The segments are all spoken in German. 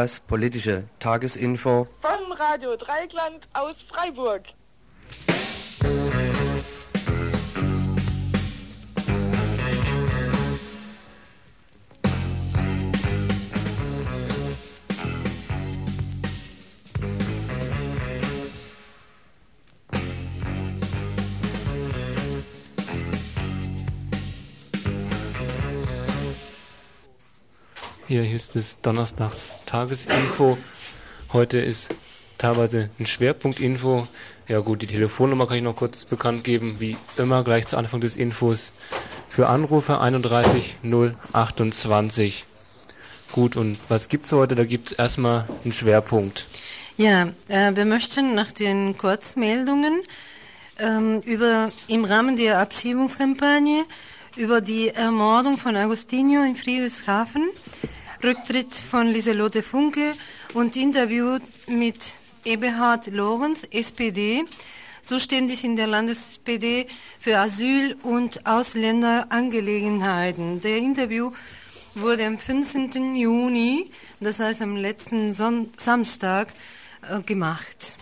das politische Tagesinfo von Radio Dreigland aus Freiburg. Hier, ist das Donnerstags Tagesinfo. Heute ist teilweise ein Schwerpunktinfo. Ja gut, die Telefonnummer kann ich noch kurz bekannt geben, wie immer gleich zu Anfang des Infos. Für Anrufe 31 028. Gut, und was gibt's heute? Da gibt's erstmal einen Schwerpunkt. Ja, äh, wir möchten nach den Kurzmeldungen ähm, über im Rahmen der Abschiebungskampagne über die Ermordung von Agostinho in Friedrichshafen Rücktritt von Lieselotte Funke und Interview mit Eberhard Lorenz, SPD, zuständig in der Landes-SPD für Asyl- und Ausländerangelegenheiten. Der Interview wurde am 15. Juni, das heißt am letzten Son Samstag, äh, gemacht.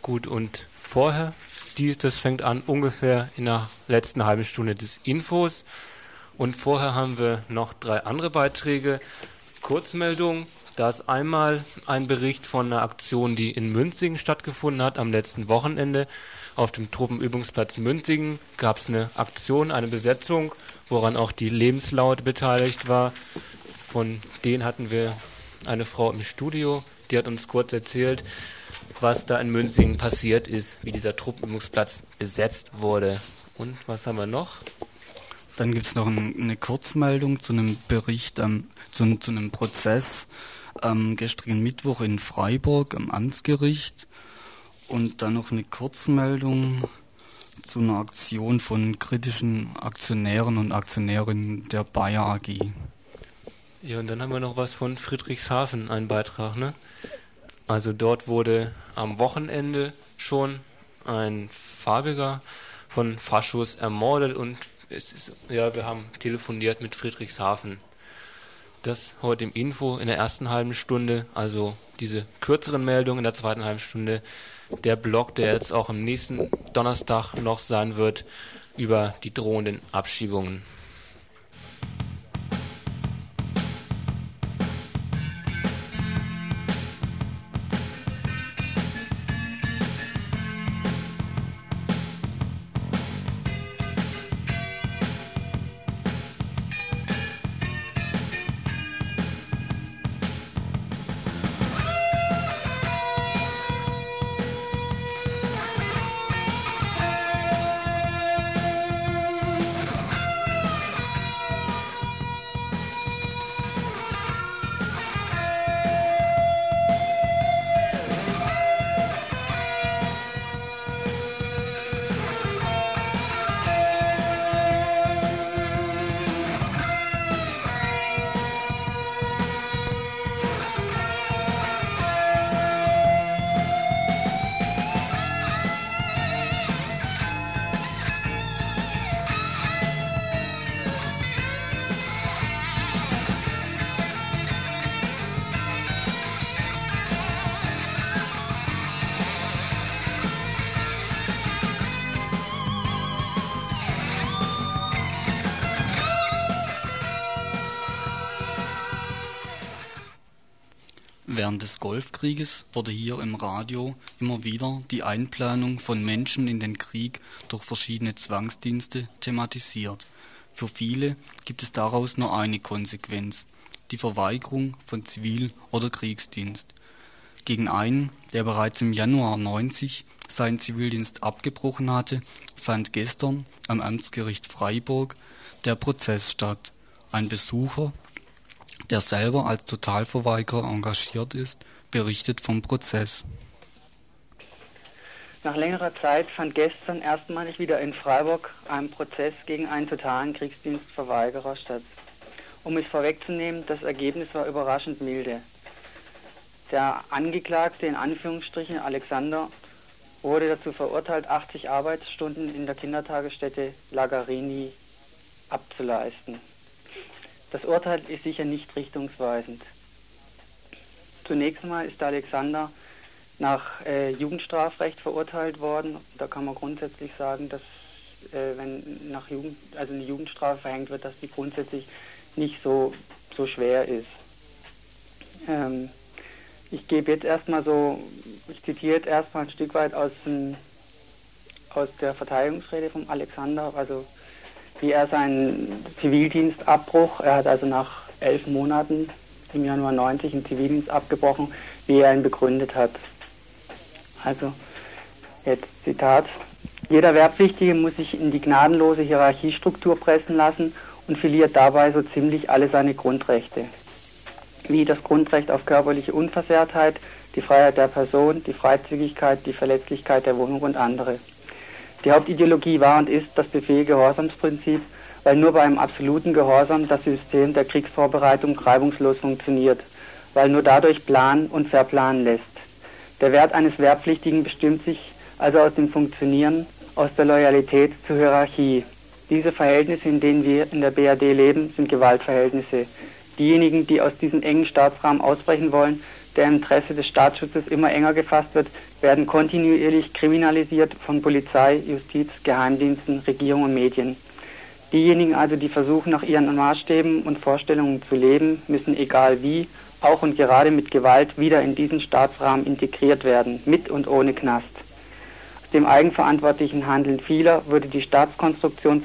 Gut, und vorher, dies, das fängt an ungefähr in der letzten halben Stunde des Infos. Und vorher haben wir noch drei andere Beiträge. Kurzmeldung. Da ist einmal ein Bericht von einer Aktion, die in Münzingen stattgefunden hat am letzten Wochenende. Auf dem Truppenübungsplatz Münzingen gab es eine Aktion, eine Besetzung, woran auch die Lebenslaut beteiligt war. Von denen hatten wir eine Frau im Studio, die hat uns kurz erzählt, was da in Münzingen passiert ist, wie dieser Truppenübungsplatz besetzt wurde. Und was haben wir noch? Dann gibt es noch ein, eine Kurzmeldung zu einem Bericht, ähm, zu, zu, einem Prozess am gestrigen Mittwoch in Freiburg am Amtsgericht. Und dann noch eine Kurzmeldung zu einer Aktion von kritischen Aktionären und Aktionärinnen der Bayer AG. Ja, und dann haben wir noch was von Friedrichshafen, ein Beitrag, ne? Also dort wurde am Wochenende schon ein Farbiger von Faschos ermordet und ist, ja, wir haben telefoniert mit Friedrichshafen. Das heute im Info in der ersten halben Stunde, also diese kürzeren Meldungen in der zweiten halben Stunde. Der Blog, der jetzt auch am nächsten Donnerstag noch sein wird, über die drohenden Abschiebungen. Golfkrieges wurde hier im Radio immer wieder die Einplanung von Menschen in den Krieg durch verschiedene Zwangsdienste thematisiert. Für viele gibt es daraus nur eine Konsequenz, die Verweigerung von Zivil- oder Kriegsdienst. Gegen einen, der bereits im Januar 90 seinen Zivildienst abgebrochen hatte, fand gestern am Amtsgericht Freiburg der Prozess statt. Ein Besucher der selber als Totalverweigerer engagiert ist, berichtet vom Prozess. Nach längerer Zeit fand gestern erstmalig wieder in Freiburg ein Prozess gegen einen totalen Kriegsdienstverweigerer statt. Um es vorwegzunehmen, das Ergebnis war überraschend milde. Der Angeklagte in Anführungsstrichen Alexander wurde dazu verurteilt, 80 Arbeitsstunden in der Kindertagesstätte Lagarini abzuleisten. Das Urteil ist sicher nicht richtungsweisend. Zunächst einmal ist Alexander nach äh, Jugendstrafrecht verurteilt worden. Da kann man grundsätzlich sagen, dass äh, wenn nach Jugend, also eine Jugendstrafe verhängt wird, dass die grundsätzlich nicht so, so schwer ist. Ähm, ich gebe jetzt erstmal so, ich zitiere jetzt erstmal ein Stück weit aus, dem, aus der Verteidigungsrede von Alexander, also wie er seinen Zivildienstabbruch, er hat also nach elf Monaten im Januar 90 einen Zivildienst abgebrochen, wie er ihn begründet hat. Also, jetzt Zitat. Jeder Wehrpflichtige muss sich in die gnadenlose Hierarchiestruktur pressen lassen und verliert dabei so ziemlich alle seine Grundrechte. Wie das Grundrecht auf körperliche Unversehrtheit, die Freiheit der Person, die Freizügigkeit, die Verletzlichkeit der Wohnung und andere. Die Hauptideologie war und ist das Befehl-Gehorsamsprinzip, weil nur bei einem absoluten Gehorsam das System der Kriegsvorbereitung reibungslos funktioniert, weil nur dadurch planen und verplanen lässt. Der Wert eines Wehrpflichtigen bestimmt sich also aus dem Funktionieren, aus der Loyalität zur Hierarchie. Diese Verhältnisse, in denen wir in der BRD leben, sind Gewaltverhältnisse. Diejenigen, die aus diesem engen Staatsrahmen ausbrechen wollen, der im Interesse des Staatsschutzes immer enger gefasst wird, werden kontinuierlich kriminalisiert von Polizei, Justiz, Geheimdiensten, Regierung und Medien. Diejenigen also, die versuchen, nach ihren Maßstäben und Vorstellungen zu leben, müssen egal wie, auch und gerade mit Gewalt wieder in diesen Staatsrahmen integriert werden, mit und ohne Knast. Aus dem eigenverantwortlichen Handeln vieler würde die Staatskonstruktion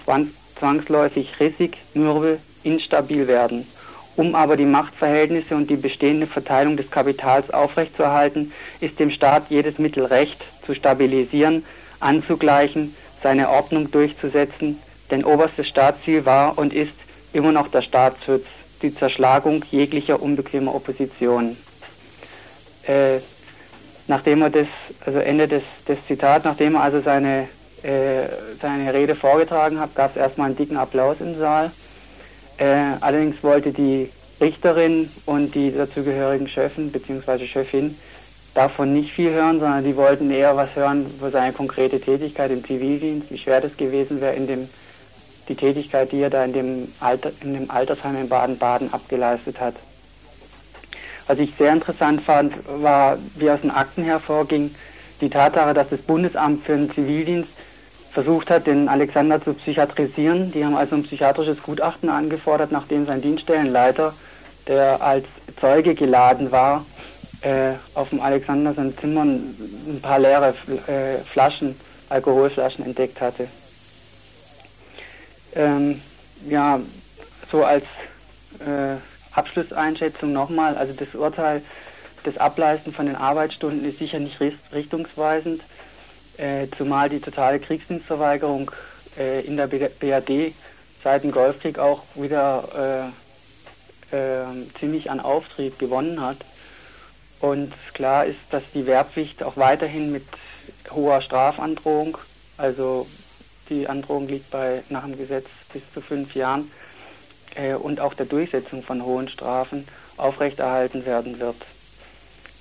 zwangsläufig rissig, mürbe, instabil werden. Um aber die Machtverhältnisse und die bestehende Verteilung des Kapitals aufrechtzuerhalten, ist dem Staat jedes Mittel recht, zu stabilisieren, anzugleichen, seine Ordnung durchzusetzen, denn oberstes Staatsziel war und ist immer noch der Staatsschutz, die Zerschlagung jeglicher unbequemer Opposition. Äh, nachdem er das, also Ende des, des Zitats, nachdem er also seine, äh, seine Rede vorgetragen hat, gab es erstmal einen dicken Applaus im Saal. Äh, allerdings wollte die Richterin und die dazugehörigen Chefin bzw. Chefin davon nicht viel hören, sondern die wollten eher was hören über seine konkrete Tätigkeit im Zivildienst, wie schwer das gewesen wäre, in dem die Tätigkeit, die er da in dem, Alter, in dem Altersheim in Baden-Baden abgeleistet hat. Was ich sehr interessant fand, war, wie aus den Akten hervorging, die Tatsache, dass das Bundesamt für den Zivildienst versucht hat, den Alexander zu psychiatrisieren. Die haben also ein psychiatrisches Gutachten angefordert, nachdem sein Dienststellenleiter, der als Zeuge geladen war, äh, auf dem Alexander sein Zimmer ein paar leere äh, Flaschen, Alkoholflaschen entdeckt hatte. Ähm, ja, so als äh, Abschlusseinschätzung nochmal, also das Urteil, das Ableisten von den Arbeitsstunden ist sicher nicht richtungsweisend äh, zumal die totale Kriegsdienstverweigerung äh, in der BRD seit dem Golfkrieg auch wieder äh, äh, ziemlich an Auftrieb gewonnen hat. Und klar ist, dass die Wehrpflicht auch weiterhin mit hoher Strafandrohung, also die Androhung liegt bei nach dem Gesetz bis zu fünf Jahren, äh, und auch der Durchsetzung von hohen Strafen aufrechterhalten werden wird.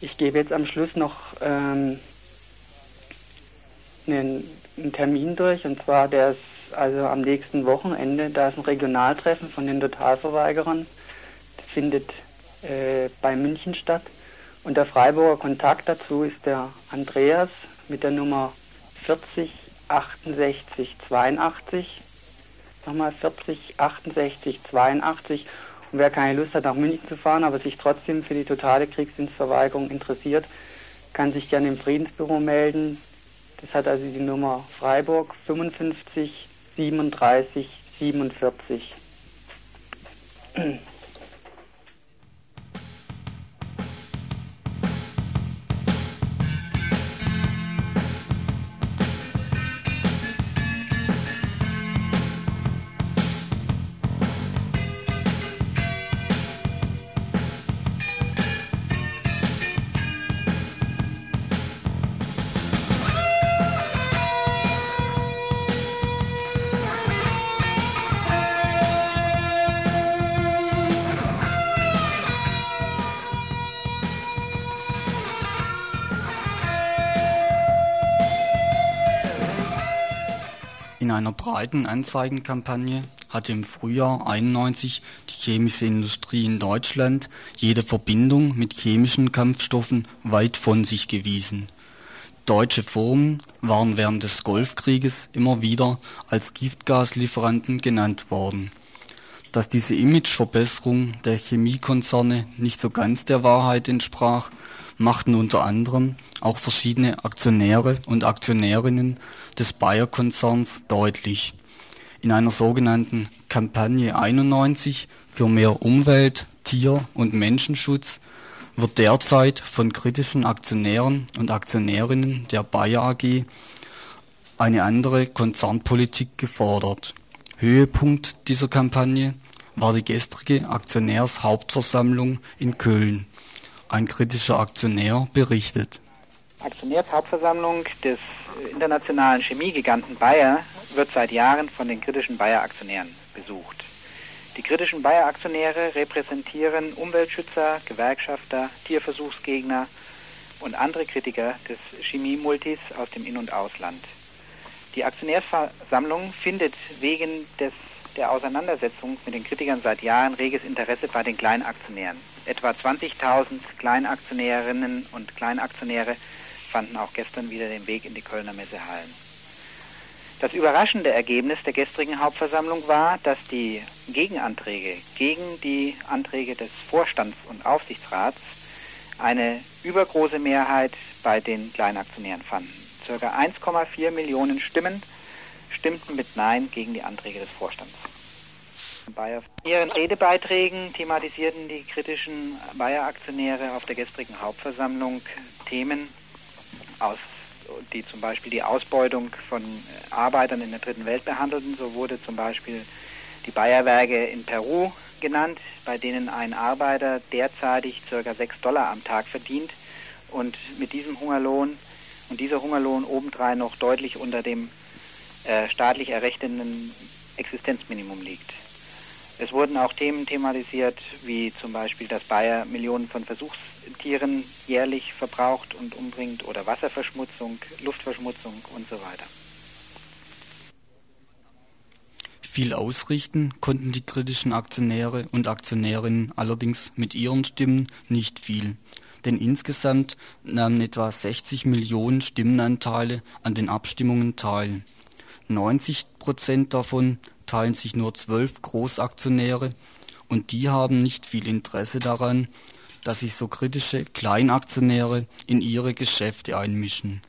Ich gebe jetzt am Schluss noch ähm, einen, einen Termin durch und zwar der ist also am nächsten Wochenende. Da ist ein Regionaltreffen von den Totalverweigerern. Das findet äh, bei München statt. Und der Freiburger Kontakt dazu ist der Andreas mit der Nummer 40 68 82. Nochmal 40 68 82. Und wer keine Lust hat, nach München zu fahren, aber sich trotzdem für die totale Kriegsdienstverweigerung interessiert, kann sich gerne im Friedensbüro melden. Das hat also die Nummer Freiburg 55 37 47. In einer breiten Anzeigenkampagne hatte im Frühjahr 91 die chemische Industrie in Deutschland jede Verbindung mit chemischen Kampfstoffen weit von sich gewiesen. Deutsche Firmen waren während des Golfkrieges immer wieder als Giftgaslieferanten genannt worden. Dass diese Imageverbesserung der Chemiekonzerne nicht so ganz der Wahrheit entsprach, machten unter anderem auch verschiedene Aktionäre und Aktionärinnen des Bayer-Konzerns deutlich. In einer sogenannten Kampagne 91 für mehr Umwelt, Tier- und Menschenschutz wird derzeit von kritischen Aktionären und Aktionärinnen der Bayer AG eine andere Konzernpolitik gefordert. Höhepunkt dieser Kampagne war die gestrige Aktionärshauptversammlung in Köln. Ein kritischer Aktionär berichtet. Aktionärshauptversammlung des internationalen Chemiegiganten Bayer wird seit Jahren von den kritischen Bayer-Aktionären besucht. Die kritischen Bayer-Aktionäre repräsentieren Umweltschützer, Gewerkschafter, Tierversuchsgegner und andere Kritiker des Chemiemultis aus dem In- und Ausland. Die Aktionärsversammlung findet wegen des, der Auseinandersetzung mit den Kritikern seit Jahren reges Interesse bei den Kleinaktionären. Etwa 20.000 Kleinaktionärinnen und Kleinaktionäre fanden auch gestern wieder den Weg in die Kölner Messehallen. Das überraschende Ergebnis der gestrigen Hauptversammlung war, dass die Gegenanträge gegen die Anträge des Vorstands und Aufsichtsrats eine übergroße Mehrheit bei den Kleinaktionären fanden. Circa 1,4 Millionen Stimmen stimmten mit Nein gegen die Anträge des Vorstands. In ihren Redebeiträgen thematisierten die kritischen Bayer-Aktionäre auf der gestrigen Hauptversammlung Themen aus die zum Beispiel die Ausbeutung von äh, Arbeitern in der dritten Welt behandelten. So wurde zum Beispiel die Bayerwerke in Peru genannt, bei denen ein Arbeiter derzeitig ca. 6 Dollar am Tag verdient und mit diesem Hungerlohn und dieser Hungerlohn obendrein noch deutlich unter dem äh, staatlich errechneten Existenzminimum liegt. Es wurden auch Themen thematisiert, wie zum Beispiel, dass Bayer Millionen von Versuchstieren jährlich verbraucht und umbringt oder Wasserverschmutzung, Luftverschmutzung und so weiter. Viel ausrichten konnten die kritischen Aktionäre und Aktionärinnen allerdings mit ihren Stimmen nicht viel, denn insgesamt nahmen etwa 60 Millionen Stimmenanteile an den Abstimmungen teil. 90 Prozent davon teilen sich nur zwölf Großaktionäre und die haben nicht viel Interesse daran, dass sich so kritische Kleinaktionäre in ihre Geschäfte einmischen.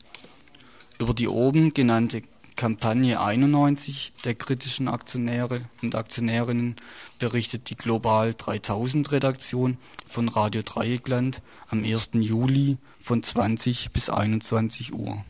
Über die oben genannte Kampagne 91 der kritischen Aktionäre und Aktionärinnen berichtet die Global 3000 Redaktion von Radio Dreieckland am 1. Juli von 20 bis 21 Uhr.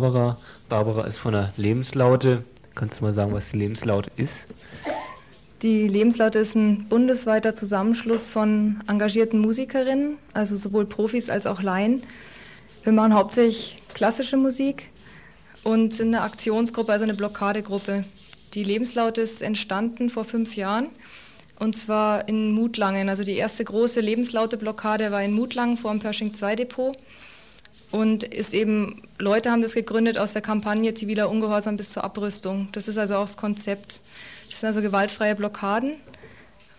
Barbara. Barbara ist von der Lebenslaute. Kannst du mal sagen, was die Lebenslaute ist? Die Lebenslaute ist ein bundesweiter Zusammenschluss von engagierten Musikerinnen, also sowohl Profis als auch Laien. Wir machen hauptsächlich klassische Musik und sind eine Aktionsgruppe, also eine Blockadegruppe. Die Lebenslaute ist entstanden vor fünf Jahren und zwar in Mutlangen. Also die erste große Lebenslaute-Blockade war in Mutlangen vor dem Pershing 2 Depot und ist eben, Leute haben das gegründet aus der Kampagne ziviler Ungehorsam bis zur Abrüstung. Das ist also auch das Konzept. Das sind also gewaltfreie Blockaden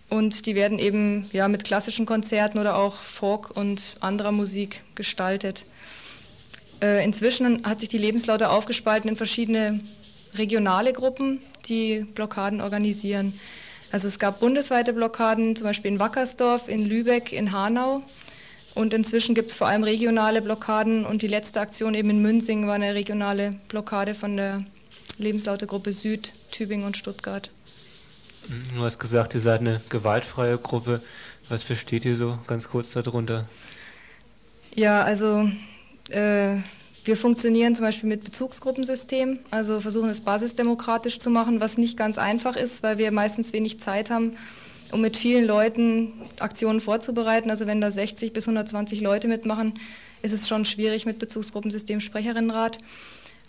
und die werden eben ja mit klassischen Konzerten oder auch Folk und anderer Musik gestaltet. Äh, inzwischen hat sich die Lebenslaute aufgespalten in verschiedene regionale Gruppen, die Blockaden organisieren. Also es gab bundesweite Blockaden, zum Beispiel in Wackersdorf, in Lübeck, in Hanau. Und inzwischen gibt es vor allem regionale Blockaden und die letzte Aktion eben in Münzing war eine regionale Blockade von der Lebenslaute Gruppe Süd, Tübingen und Stuttgart. Du hast gesagt, ihr seid eine gewaltfreie Gruppe. Was versteht ihr so ganz kurz darunter? Ja, also äh, wir funktionieren zum Beispiel mit Bezugsgruppensystem, also versuchen es basisdemokratisch zu machen, was nicht ganz einfach ist, weil wir meistens wenig Zeit haben, um mit vielen Leuten Aktionen vorzubereiten. Also wenn da 60 bis 120 Leute mitmachen, ist es schon schwierig mit Bezugsgruppensystem Sprecherinnenrat.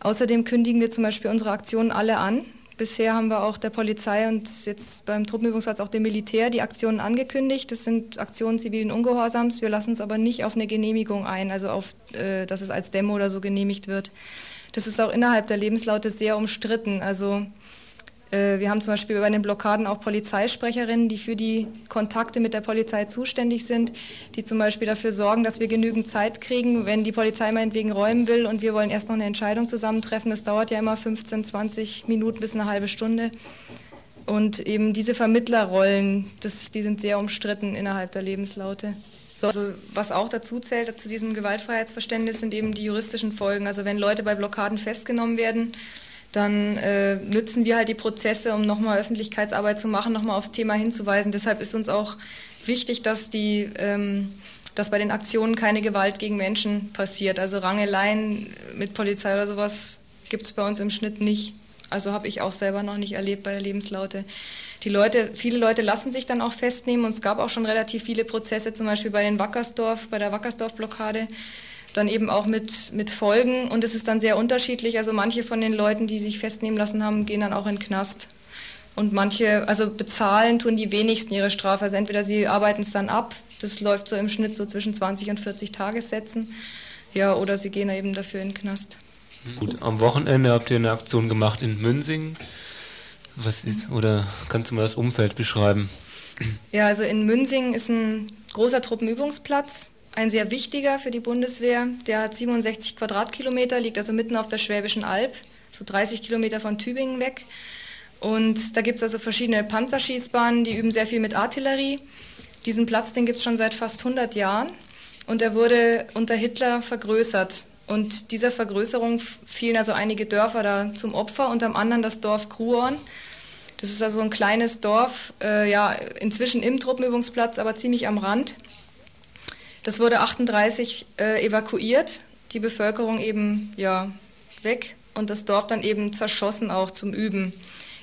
Außerdem kündigen wir zum Beispiel unsere Aktionen alle an. Bisher haben wir auch der Polizei und jetzt beim Truppenübungsplatz auch dem Militär die Aktionen angekündigt. Das sind Aktionen zivilen Ungehorsams. Wir lassen uns aber nicht auf eine Genehmigung ein, also auf, äh, dass es als Demo oder so genehmigt wird. Das ist auch innerhalb der Lebenslaute sehr umstritten. Also wir haben zum Beispiel bei den Blockaden auch Polizeisprecherinnen, die für die Kontakte mit der Polizei zuständig sind, die zum Beispiel dafür sorgen, dass wir genügend Zeit kriegen, wenn die Polizei meinetwegen räumen will und wir wollen erst noch eine Entscheidung zusammentreffen. Das dauert ja immer 15, 20 Minuten bis eine halbe Stunde. Und eben diese Vermittlerrollen, das, die sind sehr umstritten innerhalb der Lebenslaute. So, also was auch dazu zählt zu diesem Gewaltfreiheitsverständnis sind eben die juristischen Folgen. Also wenn Leute bei Blockaden festgenommen werden, dann äh, nützen wir halt die Prozesse, um nochmal Öffentlichkeitsarbeit zu machen, nochmal aufs Thema hinzuweisen. Deshalb ist uns auch wichtig, dass die ähm, dass bei den Aktionen keine Gewalt gegen Menschen passiert. Also Rangeleien mit Polizei oder sowas gibt es bei uns im Schnitt nicht. Also habe ich auch selber noch nicht erlebt bei der Lebenslaute. Die Leute, viele Leute lassen sich dann auch festnehmen und es gab auch schon relativ viele Prozesse, zum Beispiel bei den Wackersdorf, bei der Wackersdorf-Blockade dann eben auch mit, mit Folgen. Und es ist dann sehr unterschiedlich. Also manche von den Leuten, die sich festnehmen lassen haben, gehen dann auch in den Knast. Und manche, also bezahlen tun die wenigsten ihre Strafe. Also entweder sie arbeiten es dann ab, das läuft so im Schnitt so zwischen 20 und 40 Tagessätzen, ja, oder sie gehen eben dafür in den Knast. Gut, am Wochenende habt ihr eine Aktion gemacht in Münsingen. Was ist, oder kannst du mal das Umfeld beschreiben? Ja, also in Münsingen ist ein großer Truppenübungsplatz ein sehr wichtiger für die Bundeswehr. Der hat 67 Quadratkilometer, liegt also mitten auf der Schwäbischen Alb, so 30 Kilometer von Tübingen weg. Und da gibt es also verschiedene Panzerschießbahnen, die üben sehr viel mit Artillerie. Diesen Platz, den gibt es schon seit fast 100 Jahren. Und er wurde unter Hitler vergrößert. Und dieser Vergrößerung fielen also einige Dörfer da zum Opfer, unter anderem das Dorf Kruorn. Das ist also ein kleines Dorf, äh, ja, inzwischen im Truppenübungsplatz, aber ziemlich am Rand. Das wurde 38 äh, evakuiert, die Bevölkerung eben ja weg und das Dorf dann eben zerschossen auch zum Üben.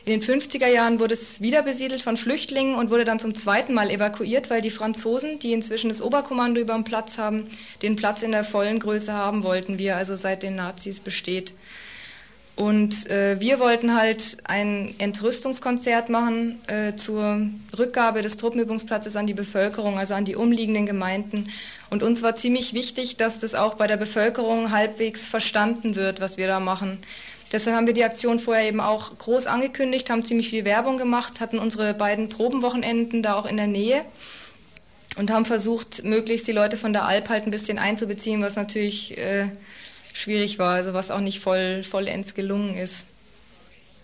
In den 50er Jahren wurde es wieder besiedelt von Flüchtlingen und wurde dann zum zweiten Mal evakuiert, weil die Franzosen, die inzwischen das Oberkommando über den Platz haben, den Platz in der vollen Größe haben wollten, wie er also seit den Nazis besteht. Und äh, wir wollten halt ein Entrüstungskonzert machen äh, zur Rückgabe des Truppenübungsplatzes an die Bevölkerung, also an die umliegenden Gemeinden. Und uns war ziemlich wichtig, dass das auch bei der Bevölkerung halbwegs verstanden wird, was wir da machen. Deshalb haben wir die Aktion vorher eben auch groß angekündigt, haben ziemlich viel Werbung gemacht, hatten unsere beiden Probenwochenenden da auch in der Nähe und haben versucht, möglichst die Leute von der Alp halt ein bisschen einzubeziehen, was natürlich äh, schwierig war, also was auch nicht voll, vollends gelungen ist.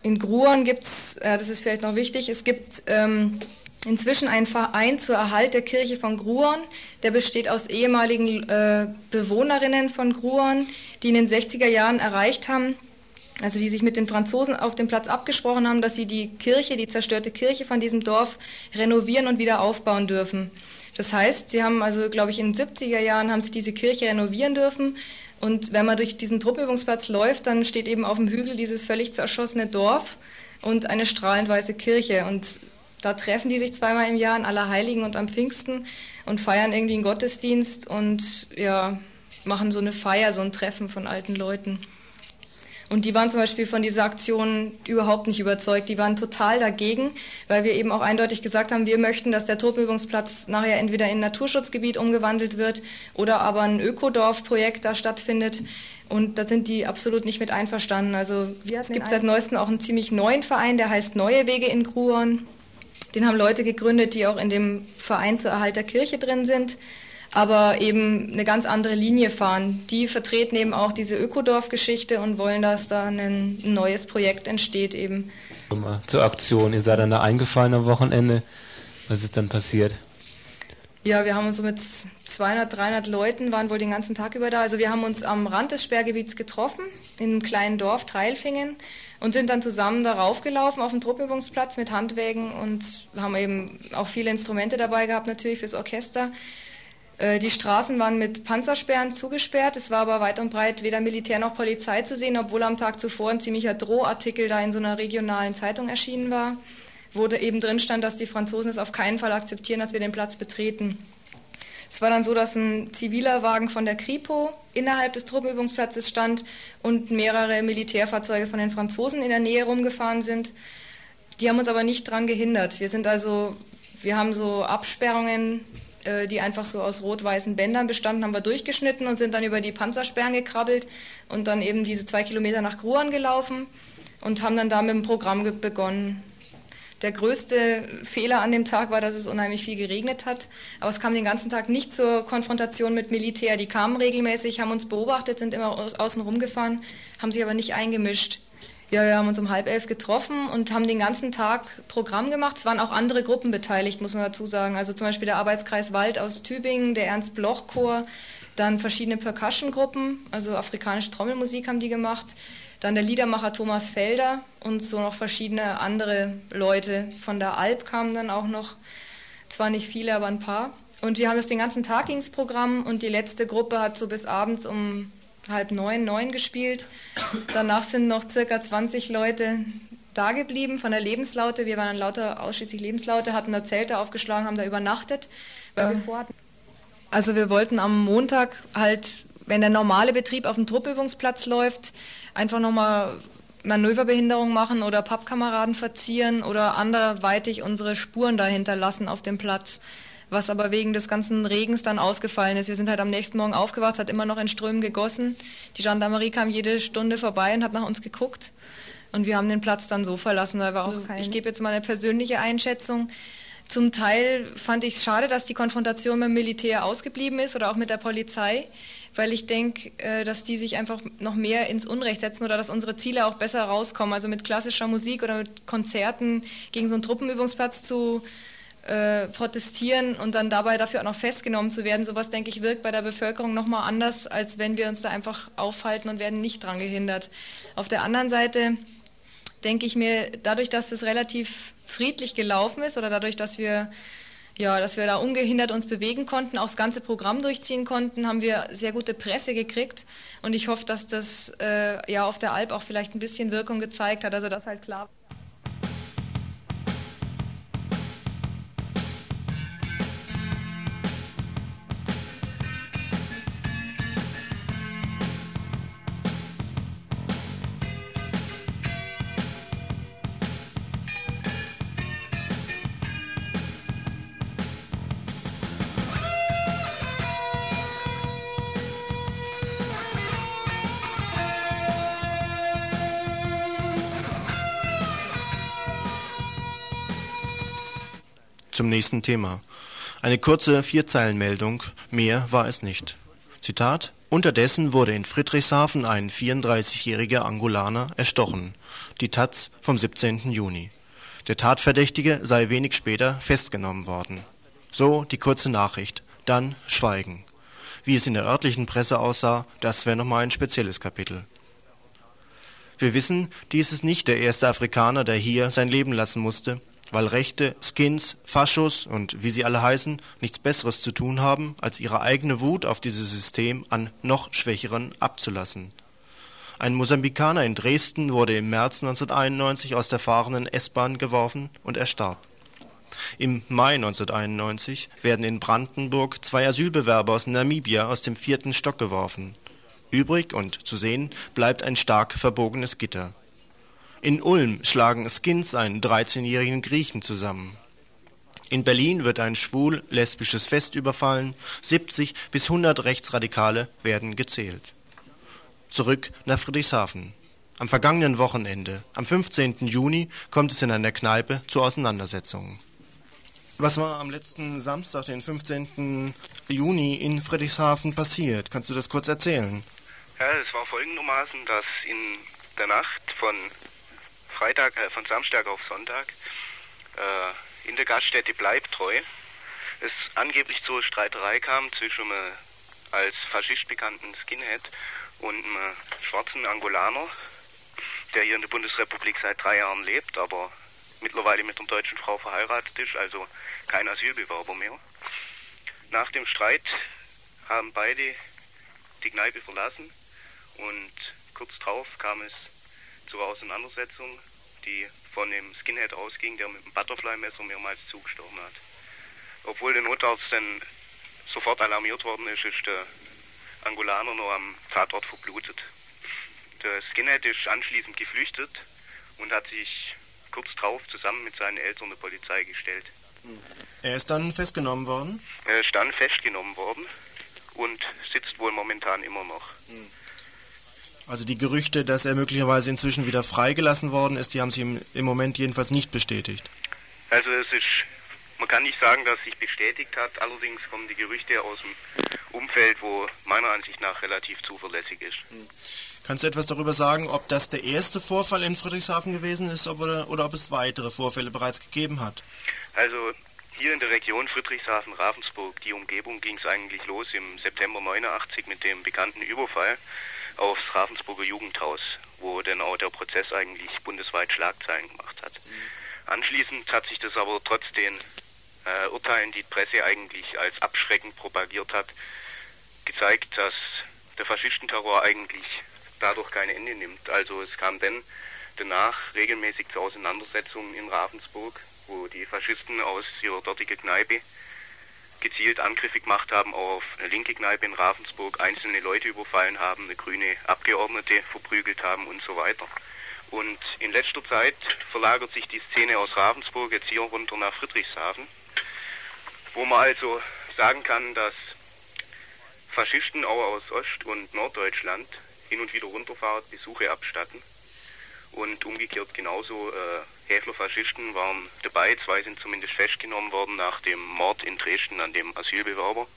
In Gruon gibt es, äh, das ist vielleicht noch wichtig, es gibt ähm, inzwischen einen Verein zur Erhalt der Kirche von Gruon. Der besteht aus ehemaligen äh, Bewohnerinnen von Gruon, die in den 60er Jahren erreicht haben, also die sich mit den Franzosen auf dem Platz abgesprochen haben, dass sie die Kirche, die zerstörte Kirche von diesem Dorf renovieren und wieder aufbauen dürfen. Das heißt, sie haben also, glaube ich, in den 70er Jahren haben sie diese Kirche renovieren dürfen, und wenn man durch diesen Truppenübungsplatz läuft, dann steht eben auf dem Hügel dieses völlig zerschossene Dorf und eine strahlend weiße Kirche. Und da treffen die sich zweimal im Jahr an Allerheiligen und am Pfingsten und feiern irgendwie einen Gottesdienst und ja, machen so eine Feier, so ein Treffen von alten Leuten. Und die waren zum Beispiel von dieser Aktion überhaupt nicht überzeugt. Die waren total dagegen, weil wir eben auch eindeutig gesagt haben, wir möchten, dass der Truppenübungsplatz nachher entweder in ein Naturschutzgebiet umgewandelt wird oder aber ein Ökodorfprojekt da stattfindet. Und da sind die absolut nicht mit einverstanden. Also es gibt seit neuestem auch einen ziemlich neuen Verein, der heißt Neue Wege in Gruon. Den haben Leute gegründet, die auch in dem Verein zur Erhalt der Kirche drin sind aber eben eine ganz andere Linie fahren. Die vertreten eben auch diese Ökodorf-Geschichte und wollen, dass da ein neues Projekt entsteht eben. Zur Aktion, ihr seid dann da eingefallen am Wochenende. Was ist dann passiert? Ja, wir haben uns so mit 200, 300 Leuten, waren wohl den ganzen Tag über da. Also wir haben uns am Rand des Sperrgebiets getroffen, in einem kleinen Dorf, Treilfingen, und sind dann zusammen darauf gelaufen auf dem Truppenübungsplatz mit Handwägen und haben eben auch viele Instrumente dabei gehabt, natürlich fürs Orchester. Äh, die Straßen waren mit Panzersperren zugesperrt. Es war aber weit und breit weder Militär noch Polizei zu sehen, obwohl am Tag zuvor ein ziemlicher Drohartikel da in so einer regionalen Zeitung erschienen war, wo eben drin stand, dass die Franzosen es auf keinen Fall akzeptieren, dass wir den Platz betreten. Es war dann so, dass ein ziviler Wagen von der Kripo innerhalb des Truppenübungsplatzes stand und mehrere Militärfahrzeuge von den Franzosen in der Nähe rumgefahren sind. Die haben uns aber nicht daran gehindert. Wir sind also, wir haben so Absperrungen, die einfach so aus rot-weißen Bändern bestanden, haben wir durchgeschnitten und sind dann über die Panzersperren gekrabbelt und dann eben diese zwei Kilometer nach Gruan gelaufen und haben dann da mit dem Programm begonnen. Der größte Fehler an dem Tag war, dass es unheimlich viel geregnet hat. Aber es kam den ganzen Tag nicht zur Konfrontation mit Militär. Die kamen regelmäßig, haben uns beobachtet, sind immer außen rumgefahren, haben sich aber nicht eingemischt. Ja, wir haben uns um halb elf getroffen und haben den ganzen Tag Programm gemacht. Es waren auch andere Gruppen beteiligt, muss man dazu sagen. Also zum Beispiel der Arbeitskreis Wald aus Tübingen, der Ernst-Bloch-Chor, dann verschiedene Percussion-Gruppen, also afrikanische Trommelmusik haben die gemacht dann der Liedermacher Thomas Felder und so noch verschiedene andere Leute. Von der Alp kamen dann auch noch, zwar nicht viele, aber ein paar. Und wir haben das den ganzen Tag ins Programm und die letzte Gruppe hat so bis abends um halb neun, neun gespielt. Danach sind noch circa 20 Leute da geblieben von der Lebenslaute. Wir waren dann lauter ausschließlich Lebenslaute, hatten da Zelte aufgeschlagen, haben da übernachtet. Ja. Also wir wollten am Montag halt, wenn der normale Betrieb auf dem Truppübungsplatz läuft, einfach nochmal Manöverbehinderung machen oder Pappkameraden verzieren oder anderweitig unsere Spuren dahinter lassen auf dem Platz. Was aber wegen des ganzen Regens dann ausgefallen ist. Wir sind halt am nächsten Morgen aufgewacht, hat immer noch in Strömen gegossen. Die Gendarmerie kam jede Stunde vorbei und hat nach uns geguckt. Und wir haben den Platz dann so verlassen. Auch, also ich gebe jetzt mal eine persönliche Einschätzung. Zum Teil fand ich es schade, dass die Konfrontation mit dem Militär ausgeblieben ist oder auch mit der Polizei weil ich denke, äh, dass die sich einfach noch mehr ins Unrecht setzen oder dass unsere Ziele auch besser rauskommen. Also mit klassischer Musik oder mit Konzerten gegen so einen Truppenübungsplatz zu äh, protestieren und dann dabei dafür auch noch festgenommen zu werden, sowas denke ich wirkt bei der Bevölkerung nochmal anders, als wenn wir uns da einfach aufhalten und werden nicht dran gehindert. Auf der anderen Seite denke ich mir, dadurch, dass es relativ friedlich gelaufen ist oder dadurch, dass wir ja, dass wir da ungehindert uns bewegen konnten, auch das ganze Programm durchziehen konnten, haben wir sehr gute Presse gekriegt. Und ich hoffe, dass das äh, ja auf der Alp auch vielleicht ein bisschen Wirkung gezeigt hat, also dass halt klar Zum nächsten Thema. Eine kurze Vierzeilenmeldung, mehr war es nicht. Zitat Unterdessen wurde in Friedrichshafen ein 34-jähriger Angolaner erstochen. Die Taz vom 17. Juni. Der Tatverdächtige sei wenig später festgenommen worden. So die kurze Nachricht, dann Schweigen. Wie es in der örtlichen Presse aussah, das wäre nochmal ein spezielles Kapitel. Wir wissen, dies ist nicht der erste Afrikaner, der hier sein Leben lassen musste weil Rechte, Skins, Faschos und wie sie alle heißen, nichts Besseres zu tun haben, als ihre eigene Wut auf dieses System an noch Schwächeren abzulassen. Ein Mosambikaner in Dresden wurde im März 1991 aus der fahrenden S-Bahn geworfen und erstarb. Im Mai 1991 werden in Brandenburg zwei Asylbewerber aus Namibia aus dem vierten Stock geworfen. Übrig und zu sehen bleibt ein stark verbogenes Gitter. In Ulm schlagen Skins einen 13-jährigen Griechen zusammen. In Berlin wird ein schwul-lesbisches Fest überfallen, 70 bis 100 Rechtsradikale werden gezählt. Zurück nach Friedrichshafen. Am vergangenen Wochenende, am 15. Juni, kommt es in einer Kneipe zu Auseinandersetzungen. Was war am letzten Samstag, den 15. Juni, in Friedrichshafen passiert? Kannst du das kurz erzählen? Ja, es war folgendermaßen, dass in der Nacht von Freitag, äh, von Samstag auf Sonntag äh, in der Gaststätte Bleibtreu es angeblich zur Streiterei kam zwischen einem als Faschist bekannten Skinhead und einem schwarzen Angolaner, der hier in der Bundesrepublik seit drei Jahren lebt, aber mittlerweile mit einer deutschen Frau verheiratet ist, also kein Asylbewerber mehr. Nach dem Streit haben beide die Kneipe verlassen und kurz darauf kam es zur Auseinandersetzung, die von dem Skinhead ausging, der mit dem Butterfly-Messer mehrmals zugestochen hat. Obwohl der Notarzt dann sofort alarmiert worden ist, ist der Angolaner noch am Tatort verblutet. Der Skinhead ist anschließend geflüchtet und hat sich kurz darauf zusammen mit seinen Eltern der Polizei gestellt. Er ist dann festgenommen worden? Er ist dann festgenommen worden und sitzt wohl momentan immer noch. Also die Gerüchte, dass er möglicherweise inzwischen wieder freigelassen worden ist, die haben Sie im, im Moment jedenfalls nicht bestätigt. Also es ist, man kann nicht sagen, dass sich bestätigt hat, allerdings kommen die Gerüchte aus dem Umfeld, wo meiner Ansicht nach relativ zuverlässig ist. Kannst du etwas darüber sagen, ob das der erste Vorfall in Friedrichshafen gewesen ist oder, oder ob es weitere Vorfälle bereits gegeben hat? Also hier in der Region Friedrichshafen-Ravensburg, die Umgebung, ging es eigentlich los im September 89 mit dem bekannten Überfall aufs Ravensburger Jugendhaus, wo dann auch der Prozess eigentlich bundesweit Schlagzeilen gemacht hat. Anschließend hat sich das aber trotz den äh, Urteilen, die, die Presse eigentlich als abschreckend propagiert hat, gezeigt, dass der Faschistenterror eigentlich dadurch kein Ende nimmt. Also es kam dann danach regelmäßig zu Auseinandersetzungen in Ravensburg, wo die Faschisten aus ihrer dortigen Kneipe gezielt Angriffe gemacht haben auf eine linke Kneipe in Ravensburg, einzelne Leute überfallen haben, eine grüne Abgeordnete verprügelt haben und so weiter. Und in letzter Zeit verlagert sich die Szene aus Ravensburg jetzt hier runter nach Friedrichshafen, wo man also sagen kann, dass Faschisten auch aus Ost- und Norddeutschland hin und wieder runterfahren, Besuche abstatten. Und umgekehrt genauso äh, Häfler-Faschisten waren dabei, zwei sind zumindest festgenommen worden nach dem Mord in Dresden an dem Asylbewerber.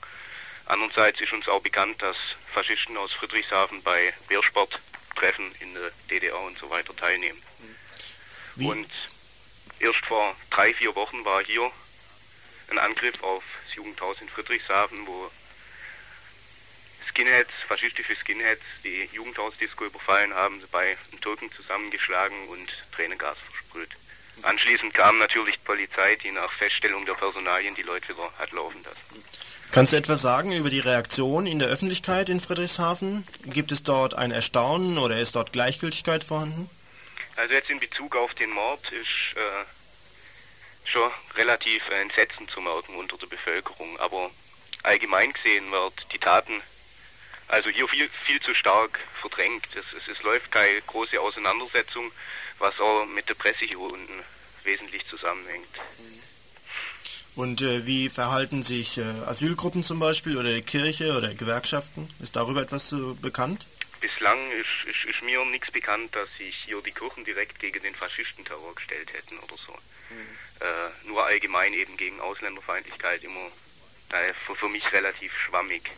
Andererseits ist uns auch bekannt, dass Faschisten aus Friedrichshafen bei Wehrsporttreffen in der DDR und so weiter teilnehmen. Wie? Und erst vor drei, vier Wochen war hier ein Angriff auf das Jugendhaus in Friedrichshafen, wo Skinheads, faschistische Skinheads, die Jugendhausdisco überfallen haben, dabei einen Türken zusammengeschlagen und Tränengas versprüht. Anschließend kam natürlich die Polizei, die nach Feststellung der Personalien die Leute wieder hat laufen lassen. Kannst du etwas sagen über die Reaktion in der Öffentlichkeit in Friedrichshafen? Gibt es dort ein Erstaunen oder ist dort Gleichgültigkeit vorhanden? Also jetzt in Bezug auf den Mord ist äh, schon relativ Entsetzen zu merken unter der Bevölkerung, aber allgemein gesehen wird die Taten also hier viel, viel zu stark verdrängt. Es, es, es läuft keine große Auseinandersetzung, was auch mit der Presse hier unten wesentlich zusammenhängt. Und äh, wie verhalten sich äh, Asylgruppen zum Beispiel oder die Kirche oder Gewerkschaften? Ist darüber etwas äh, bekannt? Bislang ist, ist, ist mir nichts bekannt, dass sich hier die Kirchen direkt gegen den Faschistenterror gestellt hätten oder so. Äh, nur allgemein eben gegen Ausländerfeindlichkeit immer für, für mich relativ schwammig.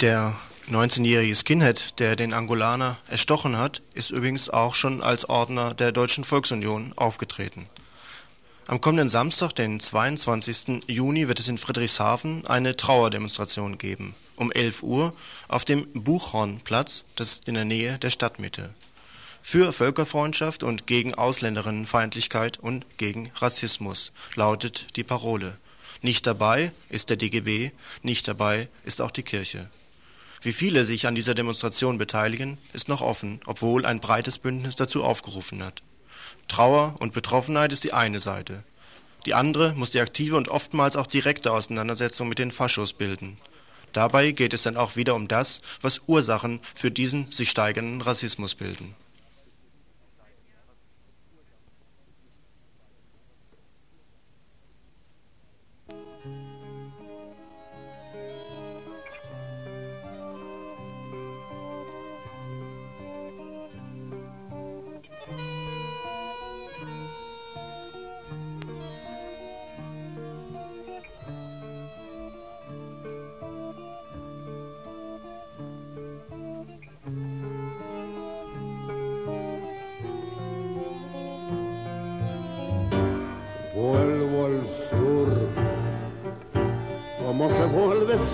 Der 19-jährige Skinhead, der den Angolaner erstochen hat, ist übrigens auch schon als Ordner der Deutschen Volksunion aufgetreten. Am kommenden Samstag, den 22. Juni, wird es in Friedrichshafen eine Trauerdemonstration geben. Um 11 Uhr auf dem Buchhornplatz, das ist in der Nähe der Stadtmitte. Für Völkerfreundschaft und gegen Ausländerennenfeindlichkeit und gegen Rassismus lautet die Parole. Nicht dabei ist der DGB, nicht dabei ist auch die Kirche. Wie viele sich an dieser Demonstration beteiligen, ist noch offen, obwohl ein breites Bündnis dazu aufgerufen hat. Trauer und Betroffenheit ist die eine Seite. Die andere muss die aktive und oftmals auch direkte Auseinandersetzung mit den Faschos bilden. Dabei geht es dann auch wieder um das, was Ursachen für diesen sich steigernden Rassismus bilden.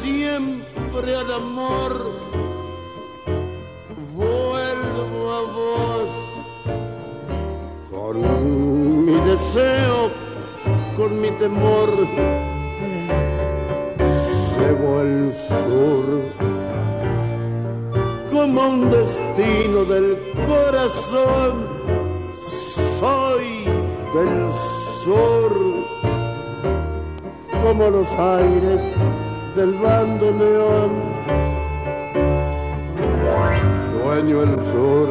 siempre al amor, vuelvo a vos con mi deseo, con mi temor, llevo el sur como un destino del corazón, soy del sur como los aires del bandoneón. Sueño el sur,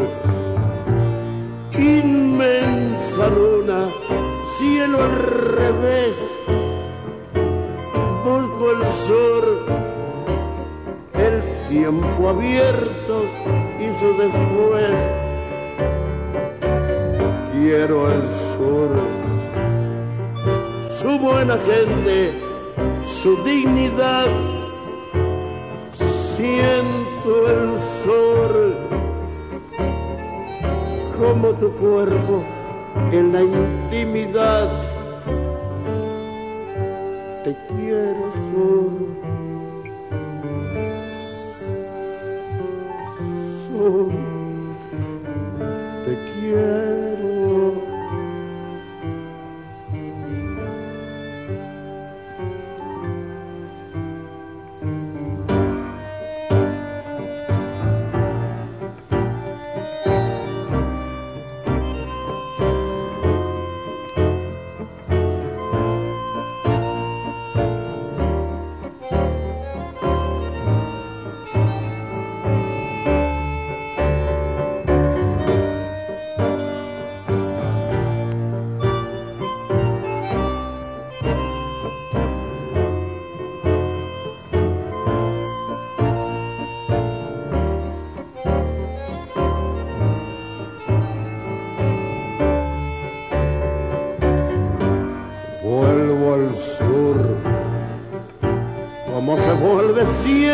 inmensa luna, cielo al revés. Busco el sur, el tiempo abierto su después. Quiero el sur, su buena gente, su dignidad. Siento el sol como tu cuerpo en la intimidad.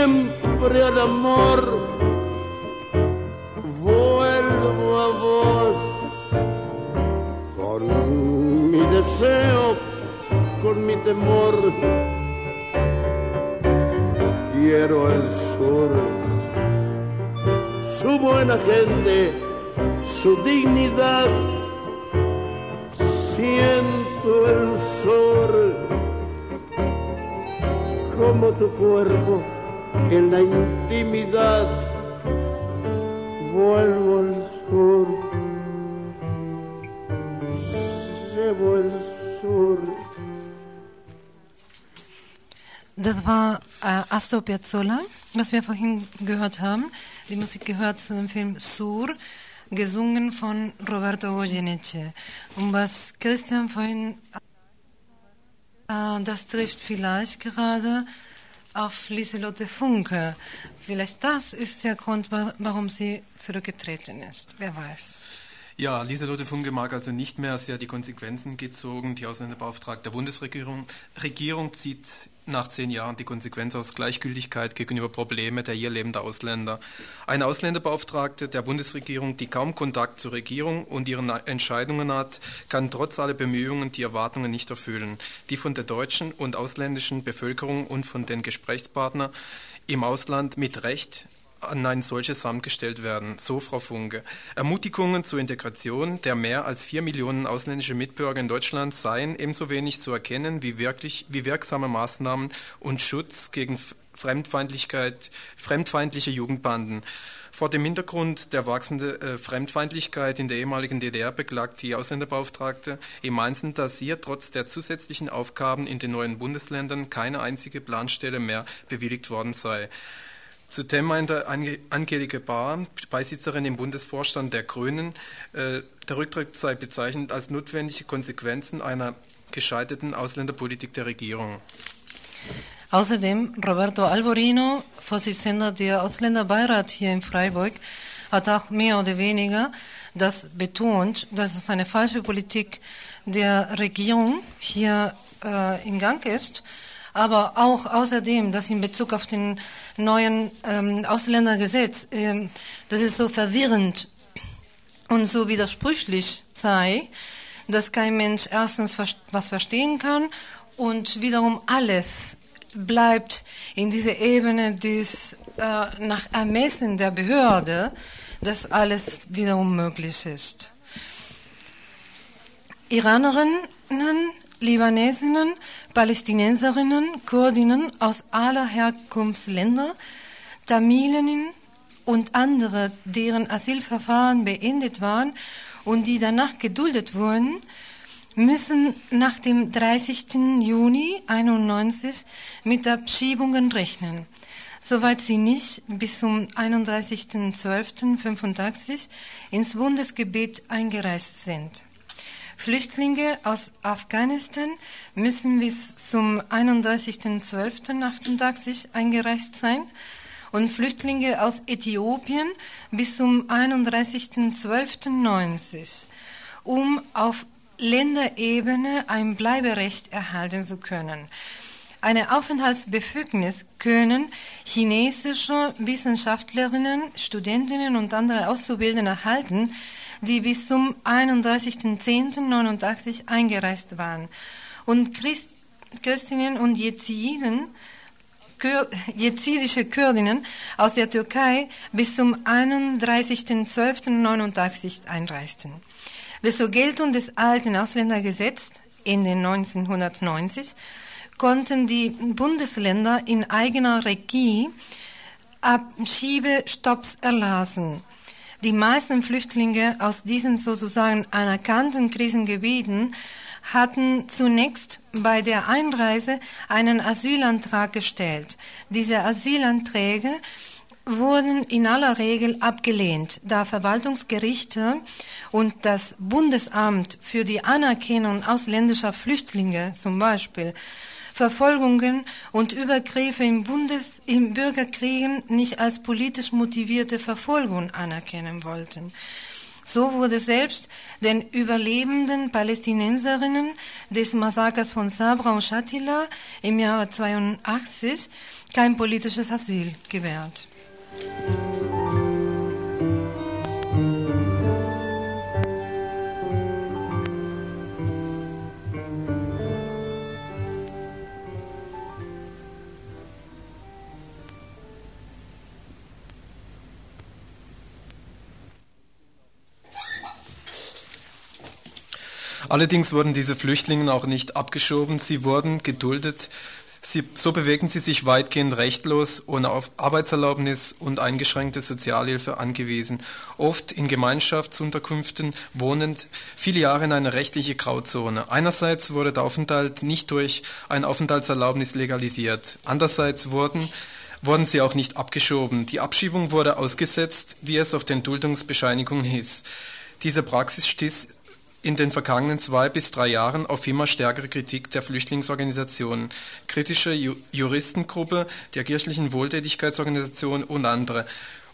Siempre al amor. Vuelvo a vos, con mi deseo, con mi temor. Quiero el sur, su buena gente, su dignidad siento el sol como tu cuerpo en la intimidad vuelvo al sur llevo el sur Das war äh, Astor Piazzolla, was wir vorhin gehört haben. Die Musik gehört zu dem Film Sur, gesungen von Roberto Goyeneche. Und was Christian vorhin, äh, das trifft vielleicht gerade auf Lieselotte Funke. Vielleicht das ist der Grund, wa- warum sie zurückgetreten ist. Wer weiß. Ja, Lieselotte Funke mag also nicht mehr. Sie hat die Konsequenzen gezogen. Die Ausländerbeauftragte der Bundesregierung Regierung zieht nach zehn Jahren die Konsequenz aus Gleichgültigkeit gegenüber Probleme der hier lebenden Ausländer. Eine Ausländerbeauftragte der Bundesregierung, die kaum Kontakt zur Regierung und ihren Entscheidungen hat, kann trotz aller Bemühungen die Erwartungen nicht erfüllen, die von der deutschen und ausländischen Bevölkerung und von den Gesprächspartnern im Ausland mit Recht an ein solches Amt gestellt werden, so Frau Funke. Ermutigungen zur Integration der mehr als vier Millionen ausländische Mitbürger in Deutschland seien ebenso wenig zu erkennen wie wirklich wie wirksame Maßnahmen und Schutz gegen Fremdfeindlichkeit, fremdfeindliche Jugendbanden. Vor dem Hintergrund der wachsenden äh, Fremdfeindlichkeit in der ehemaligen DDR beklagt die Ausländerbeauftragte im Einzelnen, dass ihr trotz der zusätzlichen Aufgaben in den neuen Bundesländern keine einzige Planstelle mehr bewilligt worden sei. Meinte Ange- Angelike Bahr, Beisitzerin im Bundesvorstand der Grünen, äh, der Rücktritt sei bezeichnet als notwendige Konsequenzen einer gescheiterten Ausländerpolitik der Regierung. Außerdem Roberto Alborino, Vorsitzender der Ausländerbeirat hier in Freiburg, hat auch mehr oder weniger das betont, dass es eine falsche Politik der Regierung hier äh, in Gang ist, aber auch außerdem, dass in Bezug auf den neuen ähm, Ausländergesetz, ähm, dass es so verwirrend und so widersprüchlich sei, dass kein Mensch erstens was verstehen kann und wiederum alles bleibt in dieser Ebene des äh, nach Ermessen der Behörde, dass alles wiederum möglich ist. Iranerinnen, Libanesinnen, Palästinenserinnen, Kurdinnen aus aller Herkunftsländer, Tamilinnen und andere, deren Asylverfahren beendet waren und die danach geduldet wurden, müssen nach dem 30. Juni 91 mit Abschiebungen rechnen, soweit sie nicht bis zum 31.12.85 ins Bundesgebiet eingereist sind. Flüchtlinge aus Afghanistan müssen bis zum 31.12.88 eingereist sein und Flüchtlinge aus Äthiopien bis zum 31.12.90, um auf Länderebene ein Bleiberecht erhalten zu können. Eine Aufenthaltsbefugnis können chinesische Wissenschaftlerinnen, Studentinnen und andere Auszubildende erhalten, die bis zum 31.10.89 eingereist waren. Und Christ, Christinnen und Jeziden, Kur, jezidische Kurdinnen aus der Türkei bis zum 31.12.89 einreisten. Bis zur Geltung des alten Ausländergesetzes in den 1990 konnten die Bundesländer in eigener Regie Abschiebestopps erlassen. Die meisten Flüchtlinge aus diesen sozusagen anerkannten Krisengebieten hatten zunächst bei der Einreise einen Asylantrag gestellt. Diese Asylanträge wurden in aller Regel abgelehnt, da Verwaltungsgerichte und das Bundesamt für die Anerkennung ausländischer Flüchtlinge zum Beispiel Verfolgungen und Übergriffe im, Bundes-, im Bürgerkriegen nicht als politisch motivierte Verfolgung anerkennen wollten. So wurde selbst den überlebenden Palästinenserinnen des Massakers von Sabra und Shatila im Jahre 82 kein politisches Asyl gewährt. Allerdings wurden diese Flüchtlinge auch nicht abgeschoben, sie wurden geduldet, Sie, so bewegen sie sich weitgehend rechtlos, ohne Arbeitserlaubnis und eingeschränkte Sozialhilfe angewiesen, oft in Gemeinschaftsunterkünften wohnend, viele Jahre in einer rechtlichen Grauzone. Einerseits wurde der Aufenthalt nicht durch ein Aufenthaltserlaubnis legalisiert, andererseits wurden wurden sie auch nicht abgeschoben. Die Abschiebung wurde ausgesetzt, wie es auf den Duldungsbescheinigungen hieß. Diese Praxis stieß in den vergangenen zwei bis drei Jahren auf immer stärkere Kritik der Flüchtlingsorganisationen, kritische Juristengruppe, der kirchlichen Wohltätigkeitsorganisation und andere.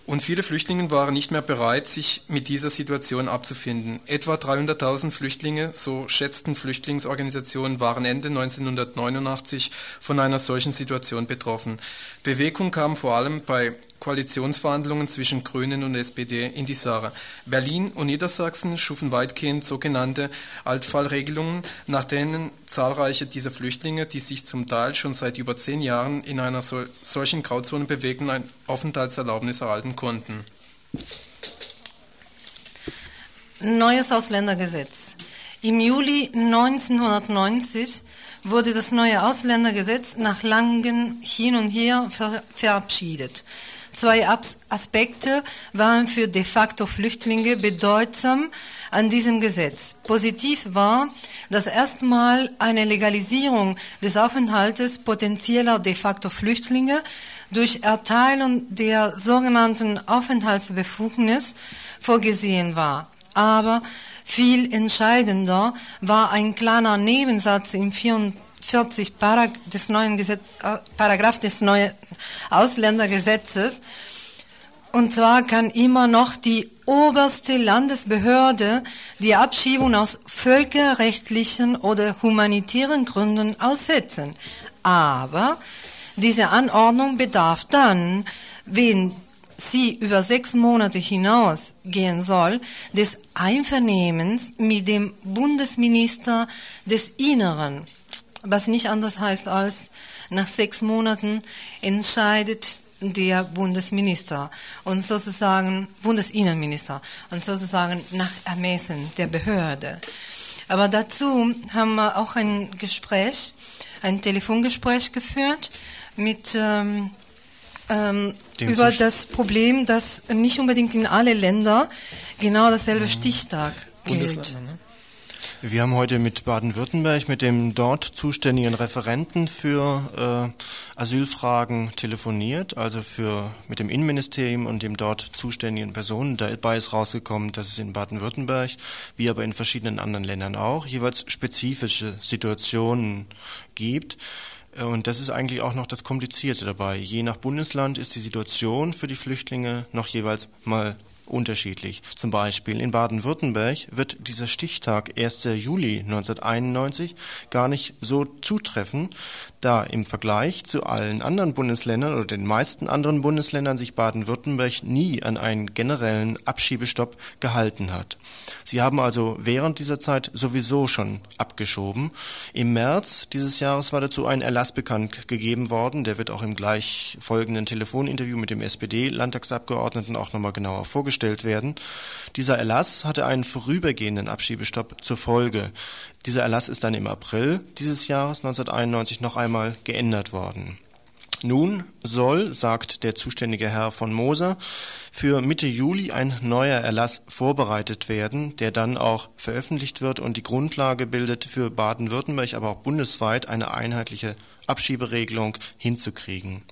Und viele Flüchtlinge waren nicht mehr bereit, sich mit dieser Situation abzufinden. Etwa 300.000 Flüchtlinge, so schätzten Flüchtlingsorganisationen, waren Ende 1989 von einer solchen Situation betroffen. Bewegung kam vor allem bei Koalitionsverhandlungen zwischen Grünen und SPD in die Sache. Berlin und Niedersachsen schufen weitgehend sogenannte Altfallregelungen, nach denen zahlreiche dieser Flüchtlinge, die sich zum Teil schon seit über zehn Jahren in einer sol solchen Grauzone bewegen, ein Aufenthaltserlaubnis erhalten konnten. Neues Ausländergesetz. Im Juli 1990 wurde das neue Ausländergesetz nach langem Hin und Her ver verabschiedet. Zwei Aspekte waren für de facto Flüchtlinge bedeutsam an diesem Gesetz. Positiv war, dass erstmal eine Legalisierung des Aufenthaltes potenzieller de facto Flüchtlinge durch Erteilung der sogenannten Aufenthaltsbefugnis vorgesehen war. Aber viel entscheidender war ein kleiner Nebensatz im 44 Parag des neuen Gesetz, äh, Paragraph des neuen Ausländergesetzes. Und zwar kann immer noch die oberste Landesbehörde die Abschiebung aus völkerrechtlichen oder humanitären Gründen aussetzen. Aber diese Anordnung bedarf dann, wenn sie über sechs Monate hinaus gehen soll, des Einvernehmens mit dem Bundesminister des Inneren, was nicht anders heißt als nach sechs Monaten entscheidet der Bundesminister und sozusagen Bundesinnenminister und sozusagen nach Ermessen der Behörde. Aber dazu haben wir auch ein Gespräch, ein Telefongespräch geführt mit ähm, ähm, über das Problem, dass nicht unbedingt in alle Länder genau dasselbe mhm. Stichtag gilt. Ne? Wir haben heute mit Baden-Württemberg, mit dem dort zuständigen Referenten für äh, Asylfragen telefoniert, also für mit dem Innenministerium und dem dort zuständigen Personen. Dabei ist rausgekommen, dass es in Baden-Württemberg, wie aber in verschiedenen anderen Ländern auch, jeweils spezifische Situationen gibt. Und das ist eigentlich auch noch das Komplizierte dabei. Je nach Bundesland ist die Situation für die Flüchtlinge noch jeweils mal unterschiedlich. Zum Beispiel in Baden-Württemberg wird dieser Stichtag 1. Juli 1991 gar nicht so zutreffen, da im Vergleich zu allen anderen Bundesländern oder den meisten anderen Bundesländern sich Baden-Württemberg nie an einen generellen Abschiebestopp gehalten hat. Sie haben also während dieser Zeit sowieso schon abgeschoben. Im März dieses Jahres war dazu ein Erlass bekannt gegeben worden, der wird auch im gleich folgenden Telefoninterview mit dem SPD-Landtagsabgeordneten auch nochmal genauer vorgestellt werden. Dieser Erlass hatte einen vorübergehenden Abschiebestopp zur Folge. Dieser Erlass ist dann im April dieses Jahres 1991 noch einmal geändert worden. Nun soll, sagt der zuständige Herr von Moser, für Mitte Juli ein neuer Erlass vorbereitet werden, der dann auch veröffentlicht wird und die Grundlage bildet, für Baden-Württemberg, aber auch bundesweit eine einheitliche Abschieberegelung hinzukriegen.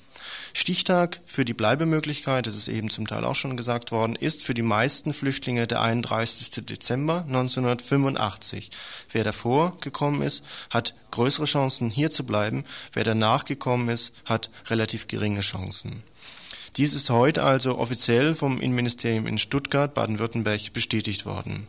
Stichtag für die Bleibemöglichkeit, das ist eben zum Teil auch schon gesagt worden, ist für die meisten Flüchtlinge der 31. Dezember 1985. Wer davor gekommen ist, hat größere Chancen, hier zu bleiben. Wer danach gekommen ist, hat relativ geringe Chancen. Dies ist heute also offiziell vom Innenministerium in Stuttgart, Baden-Württemberg bestätigt worden.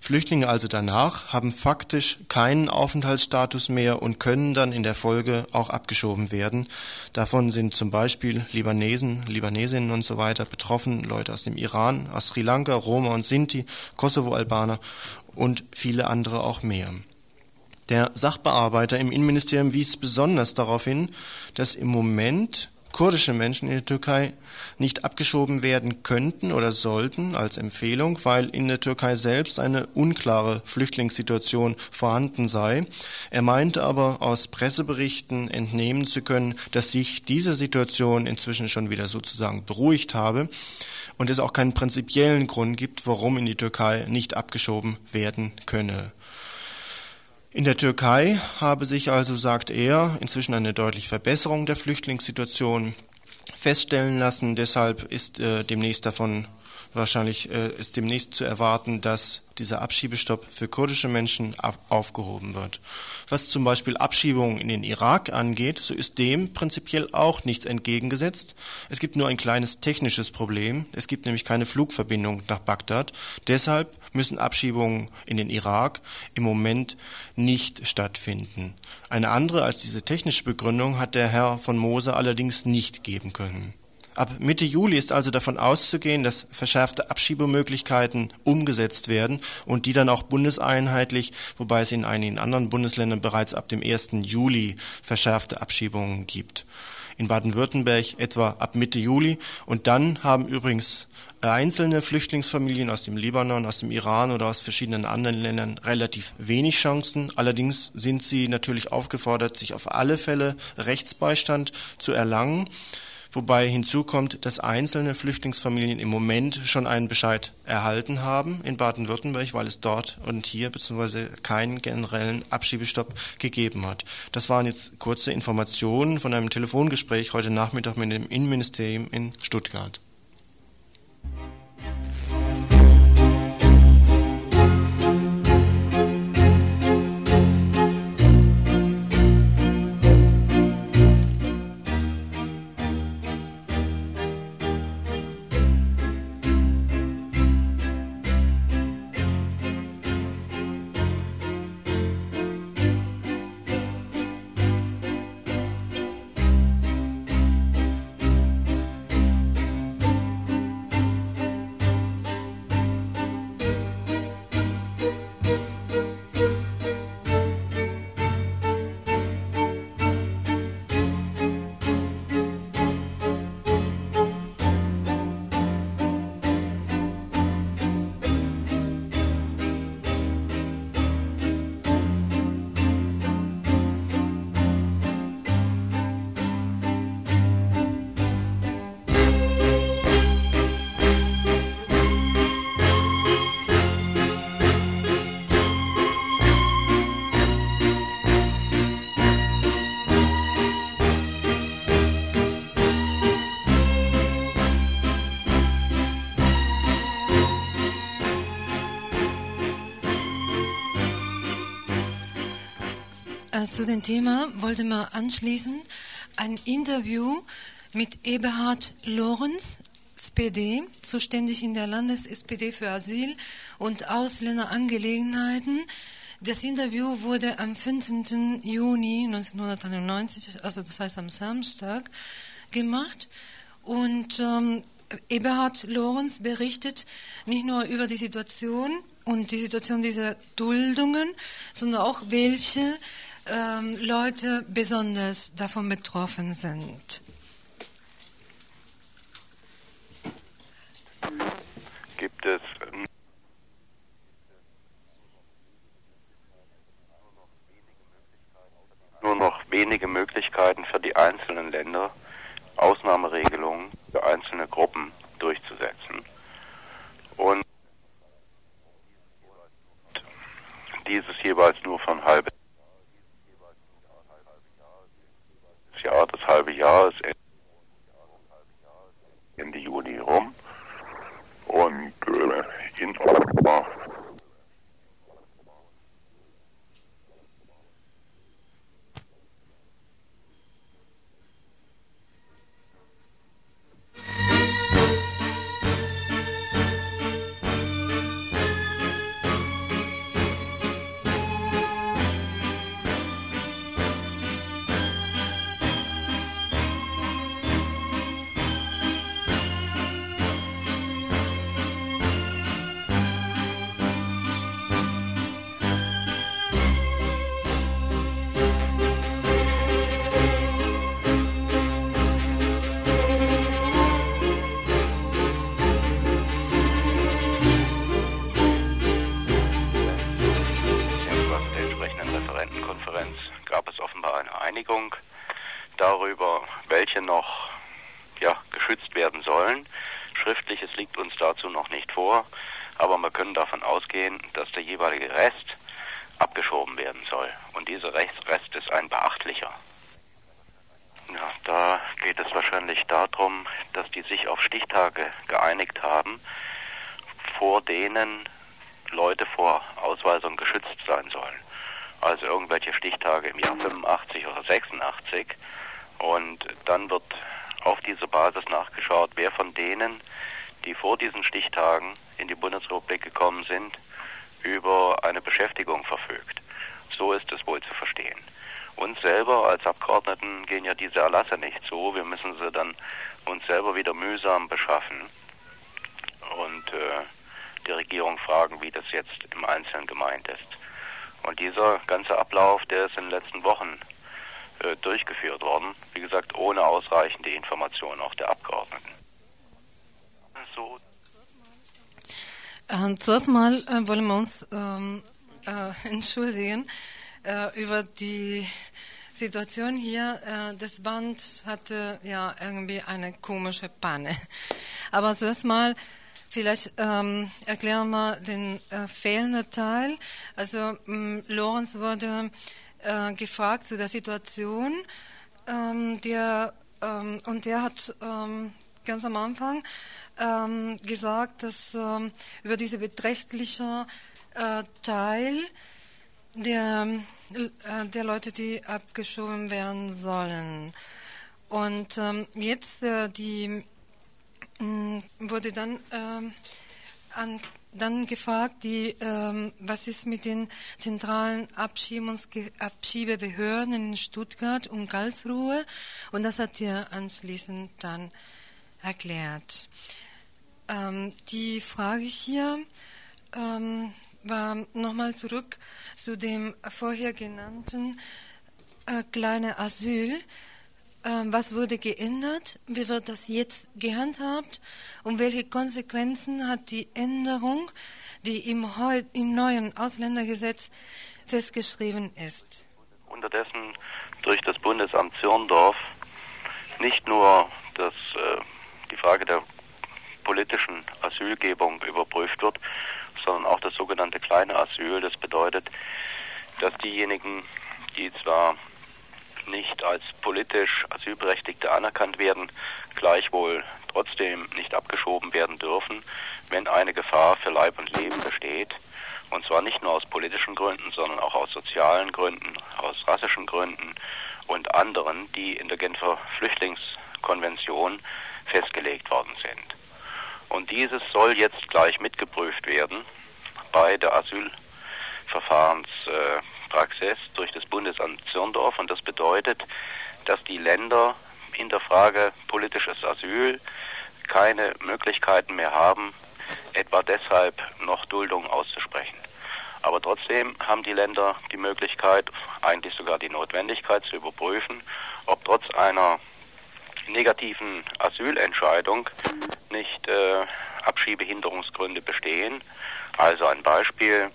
Flüchtlinge also danach haben faktisch keinen Aufenthaltsstatus mehr und können dann in der Folge auch abgeschoben werden. Davon sind zum Beispiel Libanesen, Libanesinnen und so weiter betroffen, Leute aus dem Iran, aus Sri Lanka, Roma und Sinti, Kosovo-Albaner und viele andere auch mehr. Der Sachbearbeiter im Innenministerium wies besonders darauf hin, dass im Moment kurdische Menschen in der Türkei nicht abgeschoben werden könnten oder sollten als Empfehlung, weil in der Türkei selbst eine unklare Flüchtlingssituation vorhanden sei. Er meinte aber aus Presseberichten entnehmen zu können, dass sich diese Situation inzwischen schon wieder sozusagen beruhigt habe und es auch keinen prinzipiellen Grund gibt, warum in die Türkei nicht abgeschoben werden könne. In der Türkei habe sich also, sagt er, inzwischen eine deutliche Verbesserung der Flüchtlingssituation feststellen lassen. Deshalb ist äh, demnächst davon wahrscheinlich äh, ist demnächst zu erwarten, dass dieser Abschiebestopp für kurdische Menschen aufgehoben wird. Was zum Beispiel Abschiebungen in den Irak angeht, so ist dem prinzipiell auch nichts entgegengesetzt. Es gibt nur ein kleines technisches Problem. Es gibt nämlich keine Flugverbindung nach Bagdad. Deshalb müssen Abschiebungen in den Irak im Moment nicht stattfinden. Eine andere als diese technische Begründung hat der Herr von Moser allerdings nicht geben können. Ab Mitte Juli ist also davon auszugehen, dass verschärfte Abschiebemöglichkeiten umgesetzt werden und die dann auch bundeseinheitlich, wobei es in einigen anderen Bundesländern bereits ab dem 1. Juli verschärfte Abschiebungen gibt. In Baden-Württemberg etwa ab Mitte Juli und dann haben übrigens einzelne Flüchtlingsfamilien aus dem Libanon, aus dem Iran oder aus verschiedenen anderen Ländern relativ wenig Chancen. Allerdings sind sie natürlich aufgefordert, sich auf alle Fälle Rechtsbeistand zu erlangen. Wobei hinzukommt, dass einzelne Flüchtlingsfamilien im Moment schon einen Bescheid erhalten haben in Baden-Württemberg, weil es dort und hier bzw. keinen generellen Abschiebestopp gegeben hat. Das waren jetzt kurze Informationen von einem Telefongespräch heute Nachmittag mit dem Innenministerium in Stuttgart. Zu dem Thema wollte man anschließen ein Interview mit Eberhard Lorenz, SPD, zuständig in der Landes-SPD für Asyl und Ausländerangelegenheiten. Das Interview wurde am 15. Juni 1991, also das heißt am Samstag, gemacht. Und ähm, Eberhard Lorenz berichtet nicht nur über die Situation und die Situation dieser Duldungen, sondern auch welche ähm, Leute besonders davon betroffen sind. Gibt es nur noch wenige Möglichkeiten für die einzelnen Länder, Ausnahmeregelungen für einzelne Gruppen durchzusetzen. Und dieses jeweils nur von halbe Jahr, das Stichtagen in die Bundesrepublik gekommen sind, über eine Beschäftigung verfügt. So ist es wohl zu verstehen. Uns selber als Abgeordneten gehen ja diese Erlasse nicht so. Wir müssen sie dann uns selber wieder mühsam beschaffen. Und äh, die Regierung fragen, wie das jetzt im Einzelnen gemeint ist. Und dieser ganze Ablauf, der ist in den letzten Wochen äh, durchgeführt worden, wie gesagt, ohne ausreichende Informationen auch der Abgeordneten. So, Ähm, zuerst mal äh, wollen wir uns ähm, äh, entschuldigen äh, über die Situation hier. Äh, das Band hatte ja irgendwie eine komische Panne. Aber zuerst mal vielleicht ähm, erklären wir den äh, fehlenden Teil. Also mh, Lorenz wurde äh, gefragt zu der Situation, ähm, der, ähm, und der hat ähm, ganz am Anfang ähm, gesagt, dass ähm, über diese beträchtliche äh, Teil der, äh, der Leute, die abgeschoben werden sollen. Und ähm, jetzt äh, die mh, wurde dann ähm, an, dann gefragt, die, ähm, was ist mit den zentralen Abschiebungsge Abschiebebehörden in Stuttgart und Karlsruhe? Und das hat er anschließend dann erklärt. Ähm, die Frage hier ähm, war nochmal zurück zu dem vorher genannten äh, kleine Asyl. Ähm, was wurde geändert? Wie wird das jetzt gehandhabt? Und welche Konsequenzen hat die Änderung, die im, heu im neuen Ausländergesetz festgeschrieben ist? unterdessen durch das Bundesamt Zürndorf nicht nur das, äh, die Frage der politischen Asylgebung überprüft wird, sondern auch das sogenannte kleine Asyl. Das bedeutet, dass diejenigen, die zwar nicht als politisch Asylberechtigte anerkannt werden, gleichwohl trotzdem nicht abgeschoben werden dürfen, wenn eine Gefahr für Leib und Leben besteht. Und zwar nicht nur aus politischen Gründen, sondern auch aus sozialen Gründen, aus rassischen Gründen und anderen, die in der Genfer Flüchtlingskonvention festgelegt worden sind. Und dieses soll jetzt gleich mitgeprüft werden bei der Asylverfahrenspraxis durch das Bundesamt Zirndorf. Und das bedeutet, dass die Länder in der Frage politisches Asyl keine Möglichkeiten mehr haben, etwa deshalb noch Duldung auszusprechen. Aber trotzdem haben die Länder die Möglichkeit, eigentlich sogar die Notwendigkeit zu überprüfen, ob trotz einer negativen Asylentscheidung nicht äh, Abschiebehinderungsgründe bestehen. Also ein Beispiel,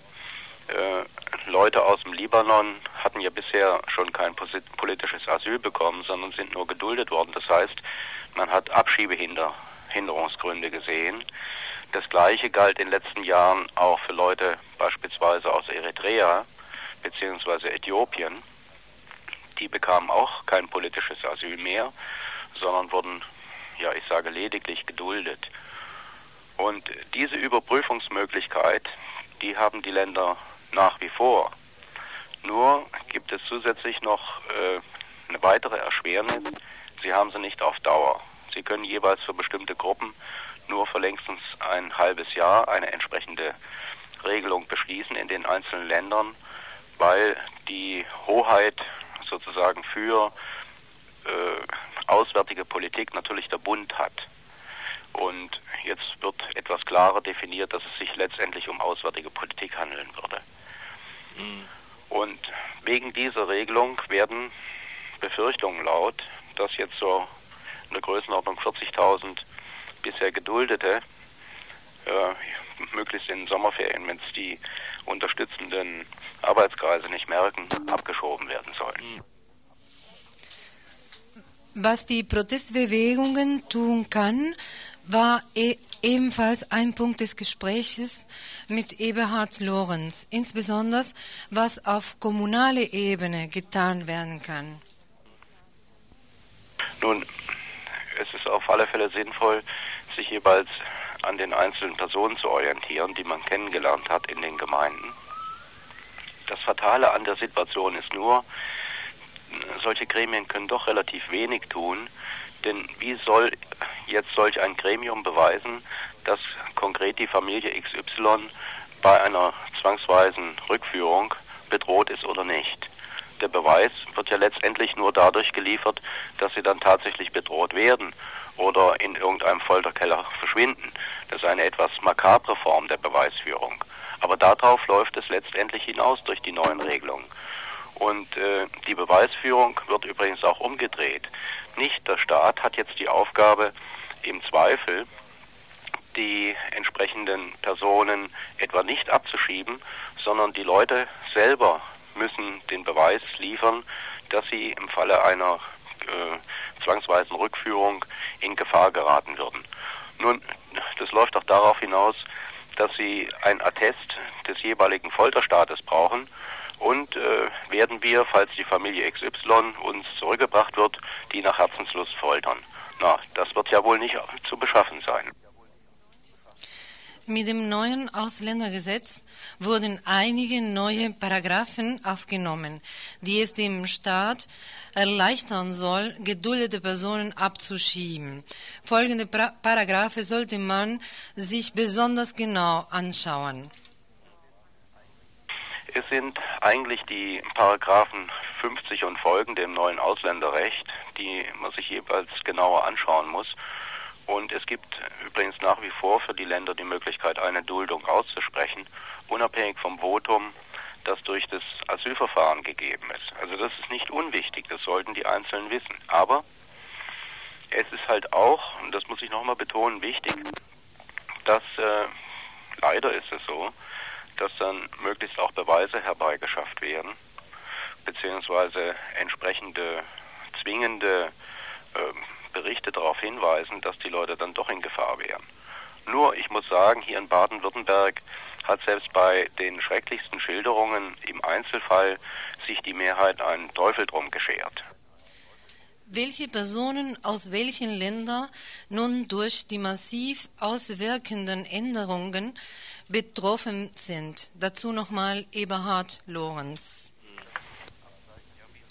äh, Leute aus dem Libanon hatten ja bisher schon kein politisches Asyl bekommen, sondern sind nur geduldet worden. Das heißt, man hat Abschiebehinderungsgründe gesehen. Das gleiche galt in den letzten Jahren auch für Leute beispielsweise aus Eritrea bzw. Äthiopien. Die bekamen auch kein politisches Asyl mehr, sondern wurden, ja, ich sage lediglich geduldet. Und diese Überprüfungsmöglichkeit, die haben die Länder nach wie vor. Nur gibt es zusätzlich noch äh, eine weitere Erschwernis. Sie haben sie nicht auf Dauer. Sie können jeweils für bestimmte Gruppen nur für längstens ein halbes Jahr eine entsprechende Regelung beschließen in den einzelnen Ländern, weil die Hoheit sozusagen für auswärtige Politik natürlich der Bund hat. Und jetzt wird etwas klarer definiert, dass es sich letztendlich um auswärtige Politik handeln würde. Mhm. Und wegen dieser Regelung werden Befürchtungen laut, dass jetzt so in der Größenordnung 40.000 bisher Geduldete äh, möglichst in den Sommerferien, wenn es die unterstützenden Arbeitskreise nicht merken, abgeschoben werden sollen. Mhm. Was die Protestbewegungen tun kann, war e ebenfalls ein Punkt des Gespräches mit Eberhard Lorenz, insbesondere was auf kommunaler Ebene getan werden kann. Nun, es ist auf alle Fälle sinnvoll, sich jeweils an den einzelnen Personen zu orientieren, die man kennengelernt hat in den Gemeinden. Das Fatale an der Situation ist nur, solche Gremien können doch relativ wenig tun, denn wie soll jetzt solch ein Gremium beweisen, dass konkret die Familie XY bei einer zwangsweisen Rückführung bedroht ist oder nicht? Der Beweis wird ja letztendlich nur dadurch geliefert, dass sie dann tatsächlich bedroht werden oder in irgendeinem Folterkeller verschwinden. Das ist eine etwas makabre Form der Beweisführung. Aber darauf läuft es letztendlich hinaus durch die neuen Regelungen. Und äh, die Beweisführung wird übrigens auch umgedreht. Nicht der Staat hat jetzt die Aufgabe, im Zweifel die entsprechenden Personen etwa nicht abzuschieben, sondern die Leute selber müssen den Beweis liefern, dass sie im Falle einer äh, zwangsweisen Rückführung in Gefahr geraten würden. Nun, das läuft auch darauf hinaus, dass sie ein Attest des jeweiligen Folterstaates brauchen und äh, werden wir, falls die Familie XY uns zurückgebracht wird, die nach Herzenslust foltern. Na, das wird ja wohl nicht zu beschaffen sein. Mit dem neuen Ausländergesetz wurden einige neue Paragraphen aufgenommen, die es dem Staat erleichtern soll, geduldete Personen abzuschieben. Folgende Paragraphe sollte man sich besonders genau anschauen. Es sind eigentlich die Paragraphen 50 und folgende im neuen Ausländerrecht, die man sich jeweils genauer anschauen muss. Und es gibt übrigens nach wie vor für die Länder die Möglichkeit, eine Duldung auszusprechen, unabhängig vom Votum, das durch das Asylverfahren gegeben ist. Also das ist nicht unwichtig, das sollten die Einzelnen wissen. Aber es ist halt auch, und das muss ich nochmal betonen, wichtig, dass äh, leider ist es so, dass dann möglichst auch Beweise herbeigeschafft werden, beziehungsweise entsprechende zwingende äh, Berichte darauf hinweisen, dass die Leute dann doch in Gefahr wären. Nur, ich muss sagen, hier in Baden-Württemberg hat selbst bei den schrecklichsten Schilderungen im Einzelfall sich die Mehrheit einen Teufel drum geschert. Welche Personen aus welchen Ländern nun durch die massiv auswirkenden Änderungen betroffen sind. Dazu nochmal Eberhard Lorenz.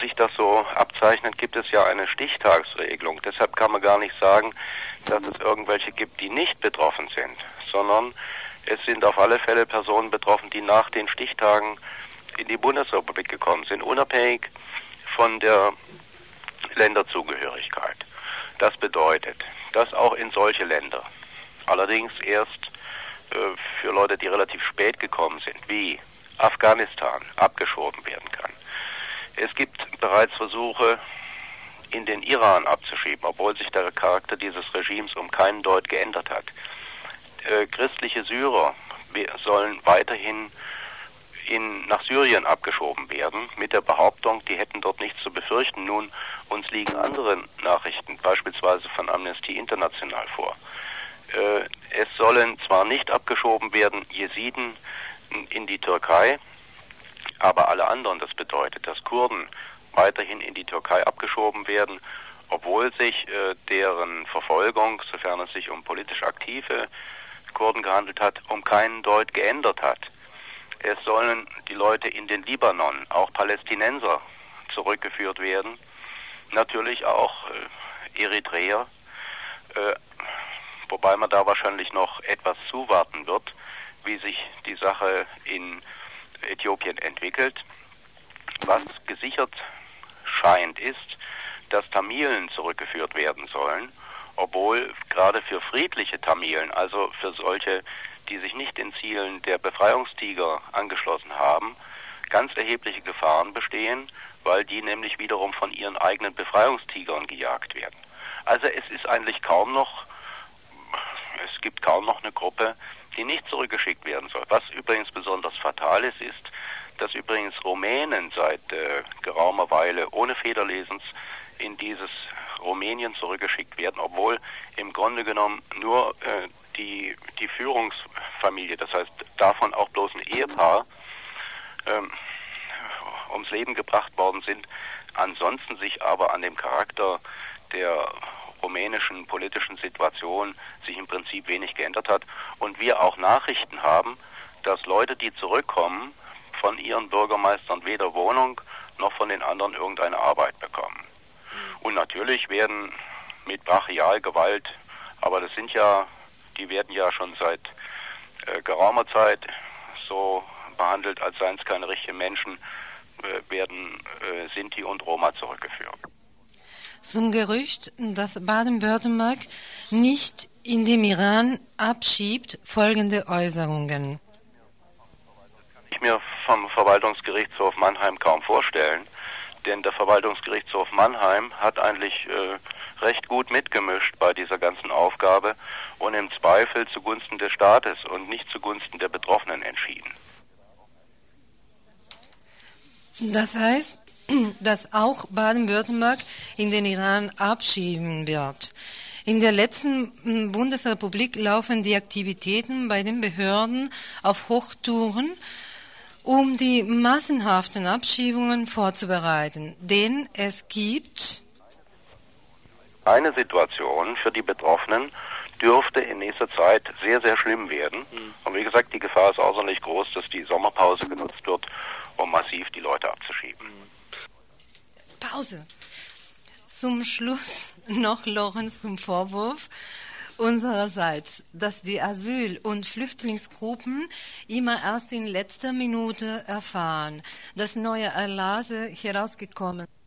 sich das so abzeichnet, gibt es ja eine Stichtagsregelung. Deshalb kann man gar nicht sagen, dass es irgendwelche gibt, die nicht betroffen sind, sondern es sind auf alle Fälle Personen betroffen, die nach den Stichtagen in die Bundesrepublik gekommen sind, unabhängig von der Länderzugehörigkeit. Das bedeutet, dass auch in solche Länder, allerdings erst äh, für Leute, die relativ spät gekommen sind, wie Afghanistan, abgeschoben werden kann. Es gibt bereits Versuche, in den Iran abzuschieben, obwohl sich der Charakter dieses Regimes um keinen Deut geändert hat. Äh, christliche Syrer sollen weiterhin in, nach Syrien abgeschoben werden, mit der Behauptung, die hätten dort nichts zu befürchten. Nun, uns liegen andere Nachrichten, beispielsweise von Amnesty International vor. Äh, es sollen zwar nicht abgeschoben werden Jesiden in die Türkei, aber alle anderen, das bedeutet, dass Kurden weiterhin in die Türkei abgeschoben werden, obwohl sich äh, deren Verfolgung, sofern es sich um politisch aktive Kurden gehandelt hat, um keinen Deut geändert hat. Es sollen die Leute in den Libanon, auch Palästinenser, zurückgeführt werden. Natürlich auch äh, Eritreer, äh, wobei man da wahrscheinlich noch etwas zuwarten wird, wie sich die Sache in Äthiopien entwickelt. Was gesichert scheint, ist, dass Tamilen zurückgeführt werden sollen, obwohl gerade für friedliche Tamilen, also für solche, die sich nicht den Zielen der Befreiungstiger angeschlossen haben, ganz erhebliche Gefahren bestehen, weil die nämlich wiederum von ihren eigenen Befreiungstigern gejagt werden. Also es ist eigentlich kaum noch, es gibt kaum noch eine Gruppe, die nicht zurückgeschickt werden soll. Was übrigens besonders fatal ist, ist, dass übrigens Rumänen seit äh, geraumer Weile ohne Federlesens in dieses Rumänien zurückgeschickt werden, obwohl im Grunde genommen nur äh, die, die Führungsfamilie, das heißt davon auch bloß ein Ehepaar, ähm, ums Leben gebracht worden sind, ansonsten sich aber an dem Charakter der rumänischen politischen Situation sich im Prinzip wenig geändert hat und wir auch Nachrichten haben, dass Leute, die zurückkommen, von ihren Bürgermeistern weder Wohnung noch von den anderen irgendeine Arbeit bekommen. Und natürlich werden mit Brachialgewalt, aber das sind ja, die werden ja schon seit äh, geraumer Zeit so behandelt, als seien es keine richtigen Menschen, äh, werden äh, Sinti und Roma zurückgeführt. Zum Gerücht, dass Baden-Württemberg nicht in dem Iran abschiebt, folgende Äußerungen. Ich mir vom Verwaltungsgerichtshof Mannheim kaum vorstellen, denn der Verwaltungsgerichtshof Mannheim hat eigentlich äh, recht gut mitgemischt bei dieser ganzen Aufgabe und im Zweifel zugunsten des Staates und nicht zugunsten der Betroffenen entschieden. Das heißt, dass auch Baden-Württemberg in den Iran abschieben wird. In der letzten Bundesrepublik laufen die Aktivitäten bei den Behörden auf Hochtouren, um die massenhaften Abschiebungen vorzubereiten. Denn es gibt eine Situation für die Betroffenen dürfte in nächster Zeit sehr, sehr schlimm werden. Mhm. Und wie gesagt, die Gefahr ist außerordentlich groß, dass die Sommerpause genutzt wird, um massiv die Leute abzuschieben. Pause. Zum Schluss noch Lorenz zum Vorwurf unsererseits, dass die Asyl- und Flüchtlingsgruppen immer erst in letzter Minute erfahren, dass neue Erlasse herausgekommen sind